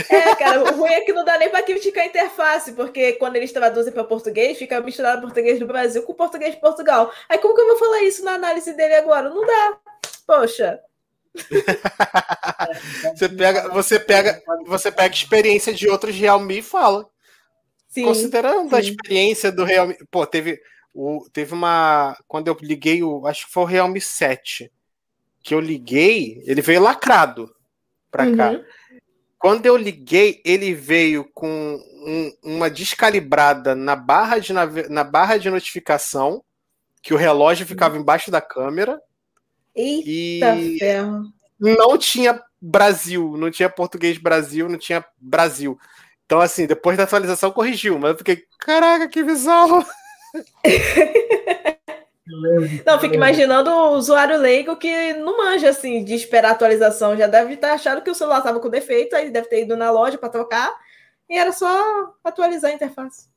É, cara, o ruim é que não dá nem para criticar a interface, porque quando eles traduzem para português, fica misturado português do Brasil com português de Portugal. Aí como que eu vou falar isso na análise dele agora? Não dá. Poxa. [LAUGHS] você pega, você pega, você pega experiência de outros Realme e fala. Sim, Considerando sim. a experiência do Realme, pô, teve o, teve uma quando eu liguei o, acho que foi o Realme 7, que eu liguei, ele veio lacrado para uhum. cá. Quando eu liguei, ele veio com um, uma descalibrada na barra, de, na barra de notificação, que o relógio ficava embaixo da câmera. Eita e ferro. não tinha Brasil, não tinha português Brasil, não tinha Brasil. Então, assim, depois da atualização corrigiu, mas eu fiquei, caraca, que bizarro! [LAUGHS] Não, fico imaginando o usuário leigo que não manja assim de esperar a atualização. Já deve estar achando que o celular estava com defeito, aí deve ter ido na loja para trocar e era só atualizar a interface.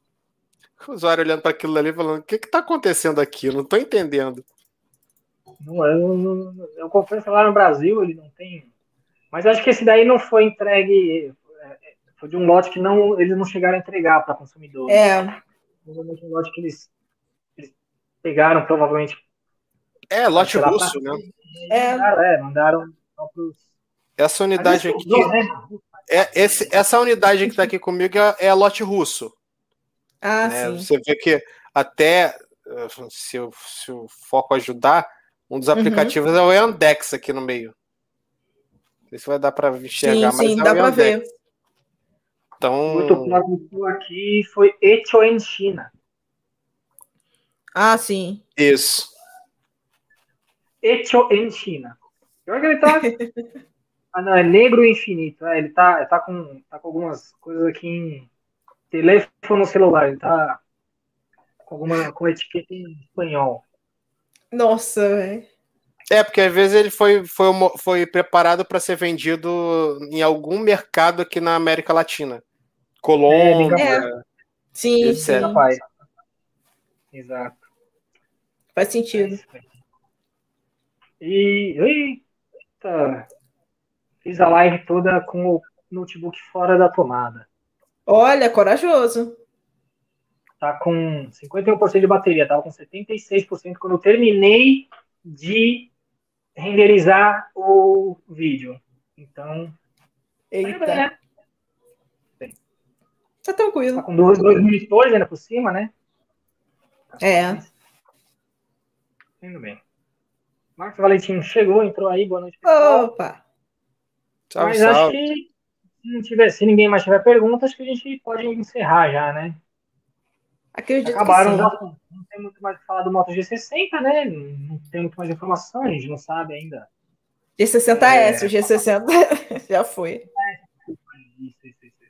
O usuário olhando para aquilo ali falando: o que está acontecendo aqui? Eu não estou entendendo. Não, eu, eu, eu confesso lá no Brasil ele não tem. Mas acho que esse daí não foi entregue. É, foi de um lote que não, eles não chegaram a entregar para consumidor. É. Provavelmente um lote que eles pegaram provavelmente. É, lote russo, né? É, é mandaram Essa unidade aqui. Né? É, esse, essa unidade que está aqui comigo é, é lote russo. Ah, né? sim. Você vê que até se, eu, se o foco ajudar, um dos aplicativos uhum. é o Yandex aqui no meio. Não sei se vai dar para enxergar, sim, mas sim, é dá para ver. Então. Muito próximo aqui foi Echoen China. Ah, sim. Isso. Em China. Pior que ele tá. [LAUGHS] ah, não, é negro infinito. É, ele tá, tá, com, tá com algumas coisas aqui em telefone celular. Ele tá com alguma com etiqueta em espanhol. Nossa, velho. É, porque às vezes ele foi, foi, foi preparado para ser vendido em algum mercado aqui na América Latina. Colômbia. É, sim, etc. sim. Exato. Faz sentido. E. Eita! Fiz a live toda com o notebook fora da tomada. Olha, corajoso. Tá com 51% de bateria, tava com 76% quando eu terminei de renderizar o vídeo. Então. Eita. Né? Tá tranquilo. Tá com dois, dois monitores ainda por cima, né? É. Indo bem. Marcos Valentim chegou, entrou aí, boa noite. Pessoal. Opa! Salve, Mas salve. acho que se, não tiver, se ninguém mais tiver perguntas, acho que a gente pode encerrar já, né? Acredito Acabaram já. Não tem muito mais o que falar do Moto G60, né? Não tem muito mais informação, a gente não sabe ainda. G60S, é... o G60 [LAUGHS] já foi. Isso, isso, isso.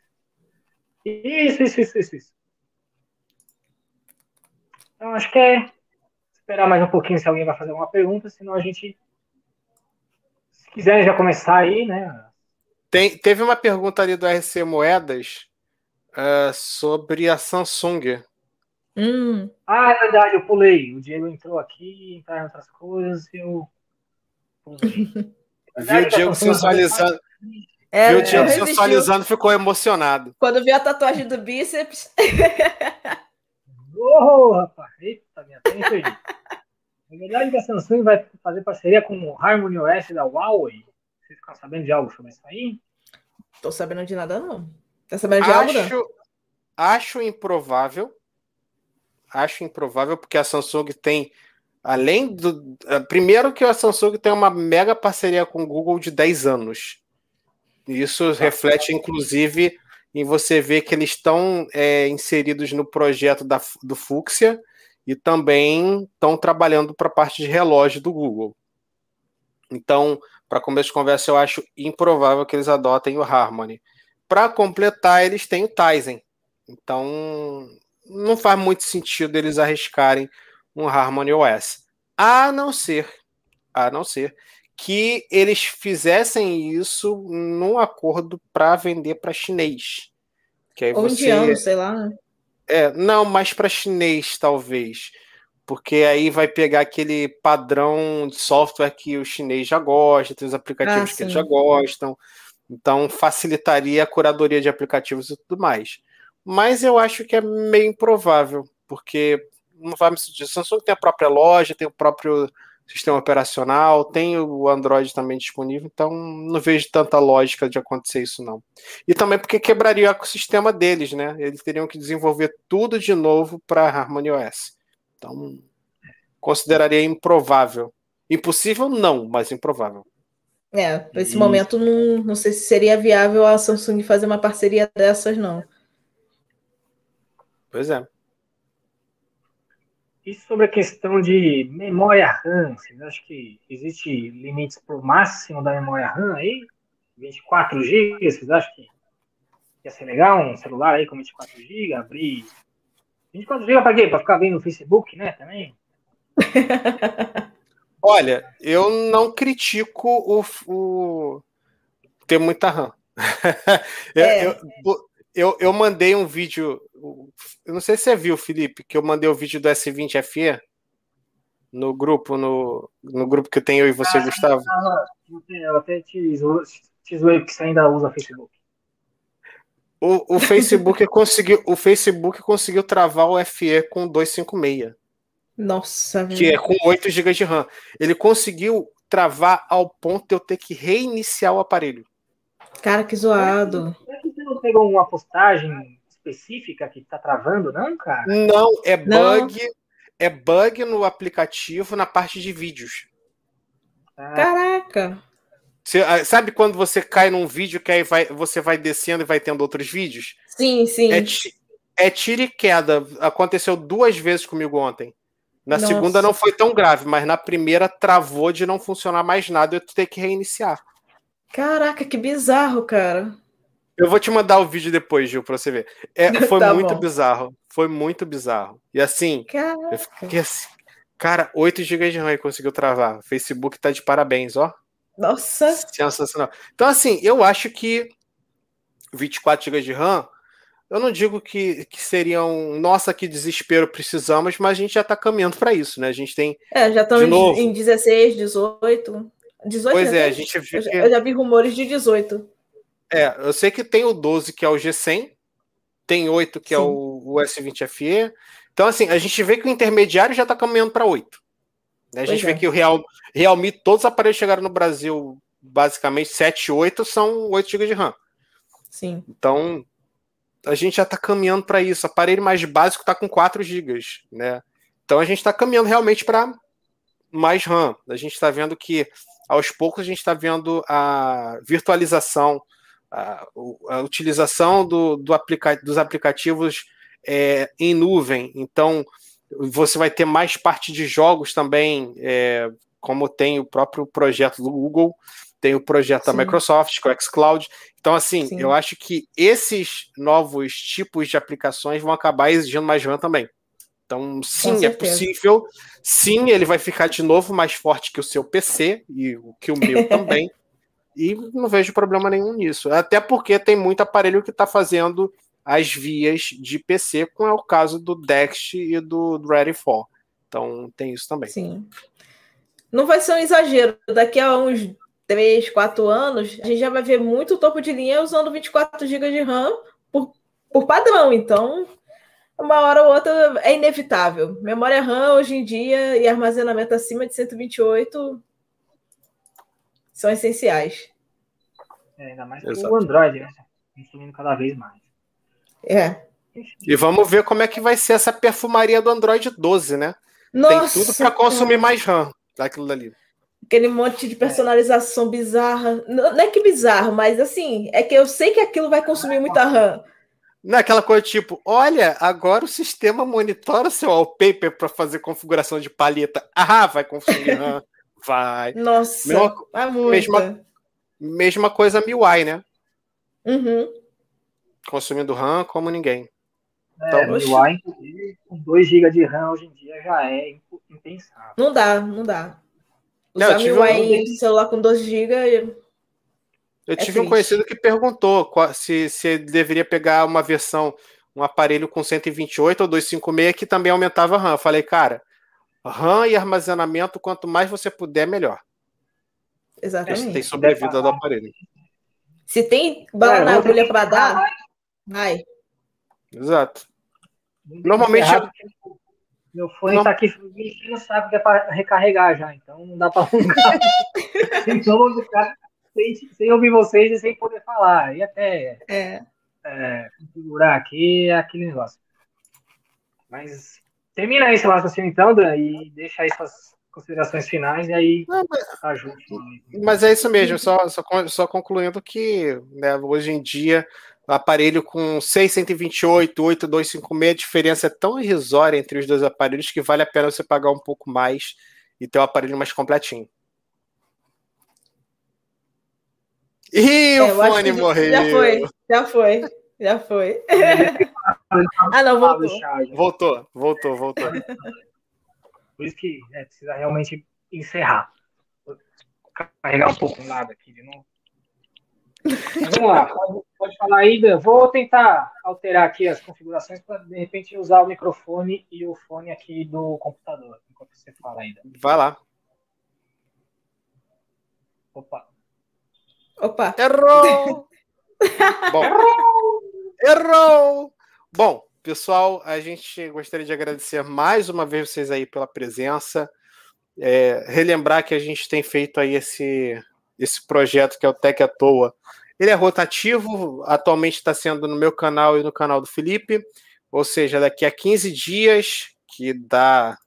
Isso, isso, isso, isso. isso. Então, acho que é esperar mais um pouquinho se alguém vai fazer alguma pergunta, senão a gente. Se quiserem já começar aí, né? Tem, teve uma pergunta ali do RC Moedas uh, sobre a Samsung. Hum. Ah, é verdade, eu pulei. O Diego entrou aqui, entraram em outras coisas, eu. [LAUGHS] Viu o Diego sensualizando. É, viu o Diego sensualizando, ficou emocionado. Quando viu a tatuagem do bíceps. [LAUGHS] Ô, oh, rapaz, eita, minha perna perdi. Na verdade, a Samsung vai fazer parceria com o Harmony OS da Huawei. Vocês ficam sabendo de algo sobre isso aí? Tô sabendo de nada, não. Tá sabendo de acho, algo? Não? Acho improvável. Acho improvável, porque a Samsung tem, além do. Eh, primeiro, que a Samsung tem uma mega parceria com o Google de 10 anos. Isso reflete, inclusive, em você ver que eles estão é, inseridos no projeto da, do Fuxia e também estão trabalhando para a parte de relógio do Google. Então, para começo de conversa, eu acho improvável que eles adotem o Harmony. Para completar, eles têm o Tizen. Então, não faz muito sentido eles arriscarem um Harmony OS. A não ser, a não ser que eles fizessem isso num acordo para vender para chinês. Que aí Ou você... indiano, sei lá. É, não, mais para chinês, talvez. Porque aí vai pegar aquele padrão de software que o chinês já gosta, tem os aplicativos ah, que eles já gostam. Então facilitaria a curadoria de aplicativos e tudo mais. Mas eu acho que é meio improvável, porque não vai me sentir. Samsung tem a própria loja, tem o próprio sistema operacional, tem o Android também disponível, então não vejo tanta lógica de acontecer isso não. E também porque quebraria o ecossistema deles, né? Eles teriam que desenvolver tudo de novo para Harmony OS. Então, consideraria improvável. Impossível não, mas improvável. É, nesse momento não, não sei se seria viável a Samsung fazer uma parceria dessas não. Pois é. E sobre a questão de memória RAM, vocês acham que existe limites para o máximo da memória RAM aí? 24 GB, vocês acham que ia ser legal um celular aí com 24 GB, abrir 24 GB para quê? Para ficar vendo no Facebook, né, também? [LAUGHS] Olha, eu não critico o, o... ter muita RAM. [LAUGHS] é. eu, eu, eu, mandei um vídeo eu não sei se você viu, Felipe, que eu mandei o vídeo do S20 FE no grupo, no, no grupo que tenho eu e você, ah, Gustavo. eu até te, te zoei que você ainda usa Facebook. O, o Facebook [LAUGHS] conseguiu, o Facebook conseguiu travar o FE com 256. Nossa, Que é com 8 GB de RAM. Ele conseguiu travar ao ponto de eu ter que reiniciar o aparelho. Cara, que zoado. Você não pegou uma postagem específica que está travando, não, cara? Não, é bug, não. é bug no aplicativo na parte de vídeos. Ah. Caraca! Você, ah, sabe quando você cai num vídeo que aí vai, você vai descendo e vai tendo outros vídeos? Sim, sim. É, é tiro e queda. Aconteceu duas vezes comigo ontem. Na Nossa. segunda não foi tão grave, mas na primeira travou de não funcionar mais nada e eu ter que reiniciar. Caraca, que bizarro, cara. Eu vou te mandar o vídeo depois, Gil, pra você ver. É, [LAUGHS] foi tá muito bom. bizarro. Foi muito bizarro. E assim, Caraca. eu fiquei assim. Cara, 8 GB de RAM conseguiu travar. O Facebook tá de parabéns, ó. Nossa! Sensacional. Então, assim, eu acho que 24 GB de RAM, eu não digo que, que seriam, nossa, que desespero precisamos, mas a gente já tá caminhando para isso, né? A gente tem. É, já estamos em 16, 18. 18 pois é, a gente viu que... Eu já vi rumores de 18. É, eu sei que tem o 12, que é o G100, tem 8, que é Sim. é o, o, S20 FE. Então, assim, a gente vê que o intermediário já está caminhando para 8. Né? A gente vê é. que o Real, Realme, todos os aparelhos chegaram no Brasil, basicamente 7 e 8 são 8 GB de RAM. Sim. Então, a gente já está caminhando para isso. O aparelho mais básico está com 4 GB, né? Então a gente está caminhando realmente para mais RAM. A gente está vendo que aos poucos a gente está vendo a virtualização a, a utilização do, do aplica dos aplicativos é, em nuvem. Então, você vai ter mais parte de jogos também, é, como tem o próprio projeto do Google, tem o projeto Sim. da Microsoft, com o xCloud. Então, assim, Sim. eu acho que esses novos tipos de aplicações vão acabar exigindo mais RAM também. Então, sim, é possível. Sim, ele vai ficar de novo mais forte que o seu PC e o que o meu [LAUGHS] também. E não vejo problema nenhum nisso. Até porque tem muito aparelho que está fazendo as vias de PC, como é o caso do Dext e do, Ready 4. Então tem isso também. Sim. Não vai ser um exagero. Daqui a uns 3, 4 anos, a gente já vai ver muito topo de linha usando 24 GB de RAM por, por padrão. Então, uma hora ou outra é inevitável. Memória RAM hoje em dia e armazenamento acima de 128 são essenciais. É, ainda mais com o Android, né? Consumindo cada vez mais. É. E vamos ver como é que vai ser essa perfumaria do Android 12, né? Nossa, Tem tudo para consumir mais RAM daquilo dali. Aquele monte de personalização bizarra. Não, é que bizarro, mas assim, é que eu sei que aquilo vai consumir muita RAM. Não é aquela coisa tipo, olha, agora o sistema monitora seu wallpaper para fazer configuração de paleta. Ah, vai consumir [LAUGHS] RAM. Vai. Nossa, mesma, vai mesma, mesma coisa MIUI, né? Uhum. Consumindo RAM como ninguém. É, então, MIUI, com 2 GB de RAM hoje em dia já é impensável. Não dá, não dá. Usar não, MIUI um... celular com 2 GB eu é tive triste. um conhecido que perguntou se, se deveria pegar uma versão, um aparelho com 128 ou 256 que também aumentava RAM. Eu falei, cara, RAM e armazenamento, quanto mais você puder, melhor. Exatamente. Tem sobrevida do aparelho. Se tem bala é, na agulha para dar, vai. Exato. Normalmente. Meu fone está aqui, não sabe que é para recarregar já, então não dá para então vou ficar sem, sem ouvir vocês e sem poder falar. E até é. É, configurar aqui é aquele negócio. Mas termina aí seu raciocínio então, Dan, e deixa aí suas considerações finais e aí Não, mas, ajude. Mas é isso mesmo, só, só, só concluindo que né, hoje em dia aparelho com 628, 8256, a diferença é tão irrisória entre os dois aparelhos que vale a pena você pagar um pouco mais e ter o um aparelho mais completinho. Ih, o é, fone morreu. Já foi, já foi, já foi. [LAUGHS] ah, não, voltou. Voltou, voltou, voltou. Por isso que é, precisa realmente encerrar. Vou carregar um pouco um lado aqui de novo. Vamos lá, pode, pode falar aí, Dan. Vou tentar alterar aqui as configurações para de repente usar o microfone e o fone aqui do computador, enquanto você fala ainda. Vai lá. Opa. Opa! Errou! [LAUGHS] Bom, errou! Bom, pessoal, a gente gostaria de agradecer mais uma vez vocês aí pela presença. É, relembrar que a gente tem feito aí esse, esse projeto que é o Tech à Toa. Ele é rotativo, atualmente está sendo no meu canal e no canal do Felipe, ou seja, daqui a 15 dias, que dá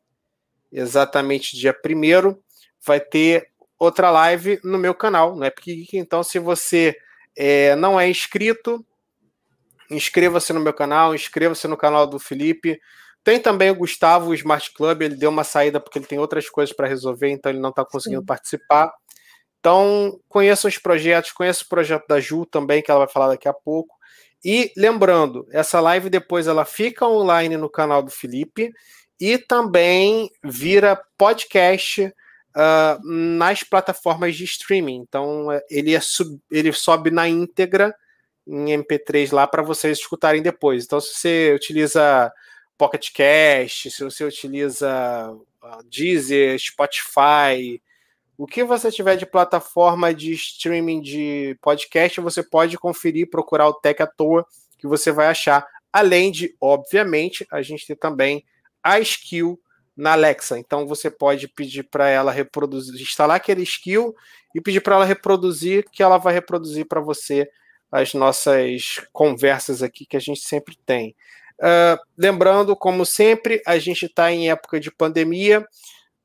exatamente dia 1 vai ter outra live no meu canal, no Epic Geek. Então, se você é, não é inscrito, inscreva-se no meu canal, inscreva-se no canal do Felipe. Tem também o Gustavo, o Smart Club, ele deu uma saída porque ele tem outras coisas para resolver, então ele não está conseguindo Sim. participar. Então, conheça os projetos, conheça o projeto da Ju também, que ela vai falar daqui a pouco. E lembrando, essa live depois ela fica online no canal do Felipe e também vira podcast uh, nas plataformas de streaming. Então, ele, é sub, ele sobe na íntegra em MP3 lá para vocês escutarem depois. Então, se você utiliza Pocket Cast, se você utiliza uh, Deezer, Spotify, o que você tiver de plataforma de streaming de podcast, você pode conferir, procurar o Tech à toa, que você vai achar. Além de, obviamente, a gente ter também a skill na Alexa. Então você pode pedir para ela reproduzir, instalar aquele skill e pedir para ela reproduzir, que ela vai reproduzir para você as nossas conversas aqui que a gente sempre tem. Uh, lembrando, como sempre, a gente está em época de pandemia.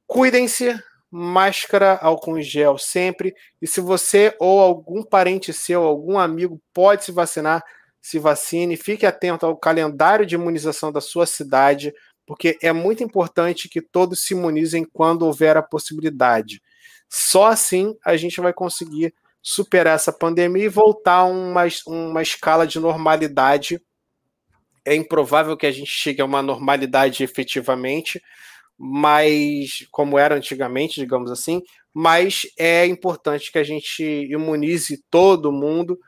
Cuidem-se, máscara, álcool em gel sempre. E se você ou algum parente seu, algum amigo pode se vacinar, se vacine. Fique atento ao calendário de imunização da sua cidade porque é muito importante que todos se imunizem quando houver a possibilidade. Só assim a gente vai conseguir superar essa pandemia e voltar a uma, uma escala de normalidade. É improvável que a gente chegue a uma normalidade efetivamente, mas como era antigamente, digamos assim, mas é importante que a gente imunize todo mundo,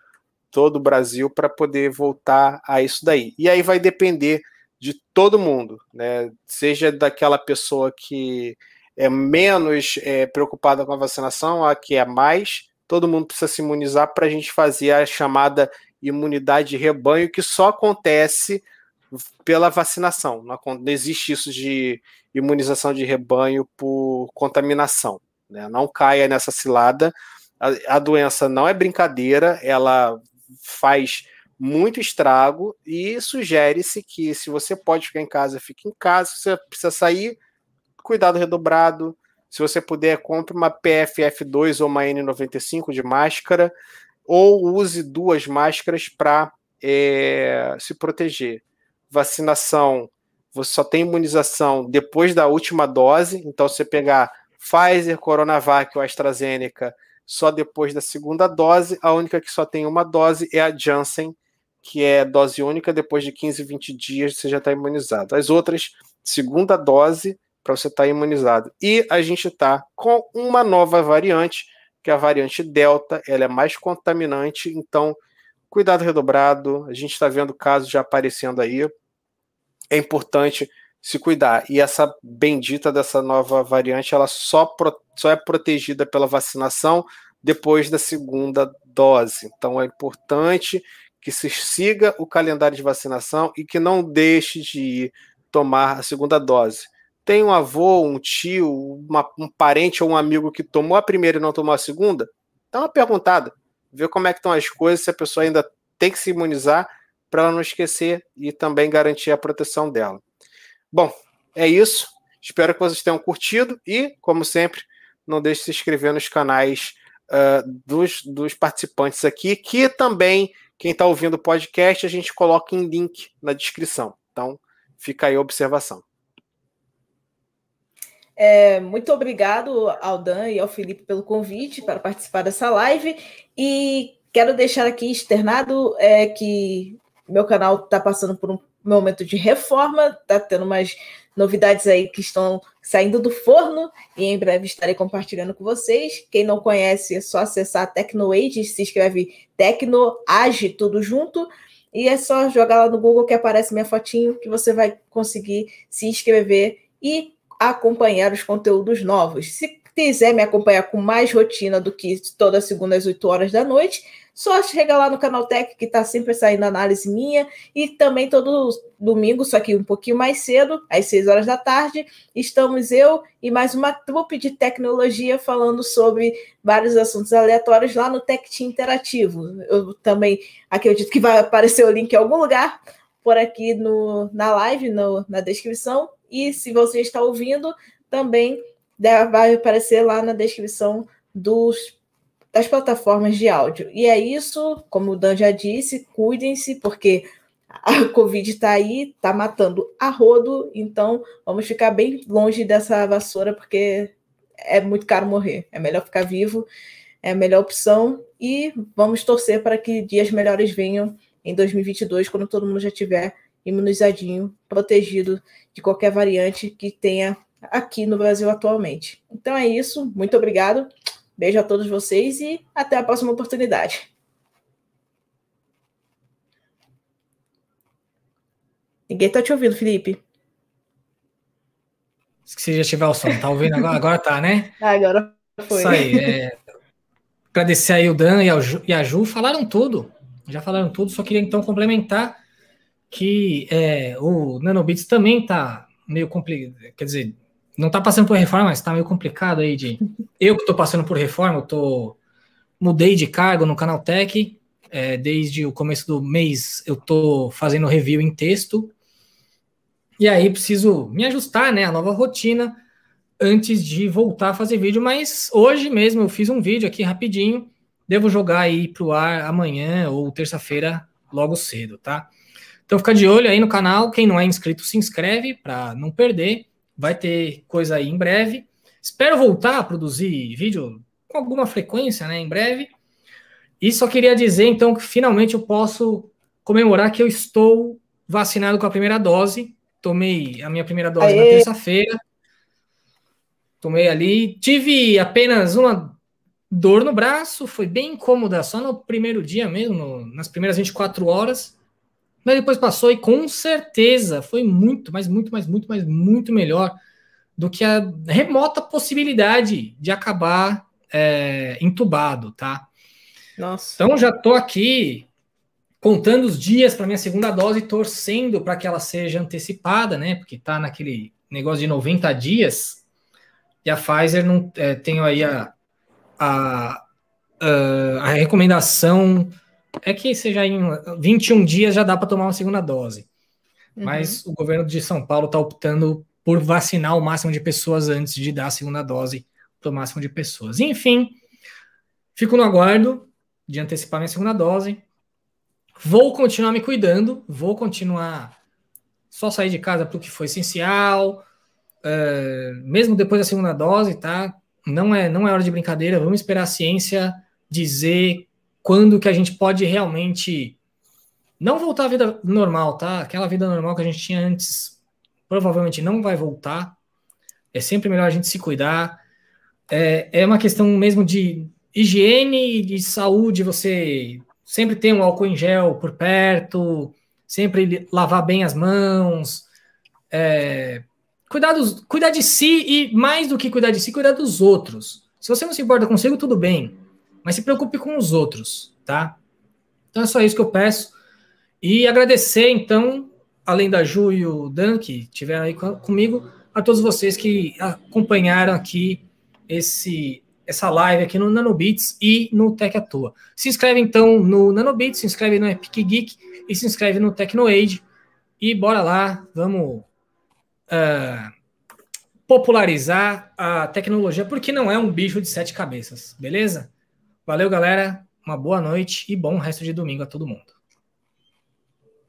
todo o Brasil, para poder voltar a isso daí. E aí vai depender de todo mundo, né? Seja daquela pessoa que é menos é, preocupada com a vacinação, a que é mais, todo mundo precisa se imunizar para a gente fazer a chamada imunidade de rebanho, que só acontece pela vacinação. Não, existe isso de imunização de rebanho por contaminação. Né? Não caia nessa cilada. A, a doença não é brincadeira, ela faz muito estrago e sugere-se que se você pode ficar em casa, fique em casa. Se você precisa sair, cuidado redobrado. Se você puder, compre uma PFF2 ou uma N95 de máscara ou use duas máscaras para é, se proteger. Vacinação, você só tem imunização depois da última dose, então você pegar Pfizer, Coronavac ou AstraZeneca só depois da segunda dose, a única que só tem uma dose é a Janssen, que é dose única, depois de 15, 20 dias você já está imunizado. As outras, segunda dose para você estar tá imunizado. E a gente está com uma nova variante, que é a variante Delta, ela é mais contaminante, então cuidado redobrado, a gente está vendo casos já aparecendo aí, é importante se cuidar. E essa bendita dessa nova variante, ela só, pro, só é protegida pela vacinação depois da segunda dose. Então é importante que se siga o calendário de vacinação e que não deixe de ir tomar a segunda dose tem um avô, um tio, uma, um parente ou um amigo que tomou a primeira e não tomou a segunda, dá uma perguntada, vê como é que estão as coisas, se a pessoa ainda tem que se imunizar para ela não esquecer e também garantir a proteção dela. Bom, é isso. Espero que vocês tenham curtido e, como sempre, não deixe de se inscrever nos canais uh, dos, dos participantes aqui, que também, quem está ouvindo o podcast, a gente coloca em link na descrição. Então, fica aí a observação. É, muito obrigado ao Dan e ao Felipe pelo convite para participar dessa live. E quero deixar aqui externado é, que meu canal está passando por um momento de reforma, está tendo umas novidades aí que estão saindo do forno e em breve estarei compartilhando com vocês. Quem não conhece, é só acessar TecnoAge, se escreve TecnoAge, tudo junto. E é só jogar lá no Google que aparece minha fotinho que você vai conseguir se inscrever e acompanhar os conteúdos novos. Se quiser me acompanhar com mais rotina do que toda segunda às 8 horas da noite, só chega lá no Canal Tech, que está sempre saindo análise minha, e também todo domingo, só que um pouquinho mais cedo, às 6 horas da tarde, estamos eu e mais uma trupe de tecnologia falando sobre vários assuntos aleatórios lá no Tech Team Interativo. Eu também acredito que vai aparecer o link em algum lugar por aqui no, na live, no, na descrição, e se você está ouvindo, também vai aparecer lá na descrição dos, das plataformas de áudio. E é isso, como o Dan já disse, cuidem-se, porque a [LAUGHS] Covid está aí, está matando a rodo, então vamos ficar bem longe dessa vassoura, porque é muito caro morrer. É melhor ficar vivo, é a melhor opção, e vamos torcer para que dias melhores venham em 2022, quando todo mundo já tiver imunizadinho, protegido de qualquer variante que tenha aqui no Brasil atualmente. Então é isso, muito obrigado, beijo a todos vocês e até a próxima oportunidade. Ninguém está te ouvindo, Felipe. Se já tiver o som, tá ouvindo agora? Agora tá, né? [LAUGHS] Agora foi. Isso aí. É... Agradecer aí o Dan e a Ju, falaram tudo. Já falaram tudo, só queria então complementar que é, o Nanobits também está meio complicado, quer dizer, não está passando por reforma, mas está meio complicado aí de. [LAUGHS] Eu que estou passando por reforma, eu tô mudei de cargo no Canal Tech, é, desde o começo do mês eu estou fazendo review em texto, e aí preciso me ajustar, né, a nova rotina antes de voltar a fazer vídeo, mas hoje mesmo eu fiz um vídeo aqui rapidinho, devo jogar aí para o ar amanhã ou terça-feira logo cedo, tá? Então fica de olho aí no canal. Quem não é inscrito, se inscreve para não perder. Vai ter coisa aí em breve. Espero voltar a produzir vídeo com alguma frequência, né? Em breve. E só queria dizer, então, que finalmente eu posso comemorar que eu estou vacinado com a primeira dose. Tomei a minha primeira dose Aê. na terça-feira. Tomei ali. Tive apenas uma dor no braço, foi bem incômoda, só no primeiro dia mesmo, no, nas primeiras 24 horas. Mas depois passou e com certeza foi muito, mas muito, mas muito, mas muito melhor do que a remota possibilidade de acabar é, entubado, tá? Nossa. Então já tô aqui contando os dias para minha segunda dose, torcendo para que ela seja antecipada, né? Porque tá naquele negócio de 90 dias. E a Pfizer não é, tem aí a, a, a, a recomendação é que seja em 21 dias já dá para tomar uma segunda dose. Uhum. Mas o governo de São Paulo está optando por vacinar o máximo de pessoas antes de dar a segunda dose para o máximo de pessoas. Enfim, fico no aguardo de antecipar minha segunda dose. Vou continuar me cuidando, vou continuar só sair de casa para o que foi essencial, uh, mesmo depois da segunda dose, tá? Não é, não é hora de brincadeira, vamos esperar a ciência dizer quando que a gente pode realmente não voltar à vida normal, tá? Aquela vida normal que a gente tinha antes provavelmente não vai voltar. É sempre melhor a gente se cuidar. É, é uma questão mesmo de higiene e de saúde, você sempre ter um álcool em gel por perto, sempre lavar bem as mãos, é, cuidar, dos, cuidar de si e, mais do que cuidar de si, cuidar dos outros. Se você não se importa consigo, tudo bem, mas se preocupe com os outros, tá? Então é só isso que eu peço. E agradecer, então, além da Ju e o Dan, que estiveram aí comigo, a todos vocês que acompanharam aqui esse essa live aqui no Nanobits e no Tech à Toa. Se inscreve então no Nanobits, se inscreve no Epic Geek e se inscreve no TecnoAid. E bora lá, vamos uh, popularizar a tecnologia, porque não é um bicho de sete cabeças, beleza? Valeu, galera. Uma boa noite e bom resto de domingo a todo mundo.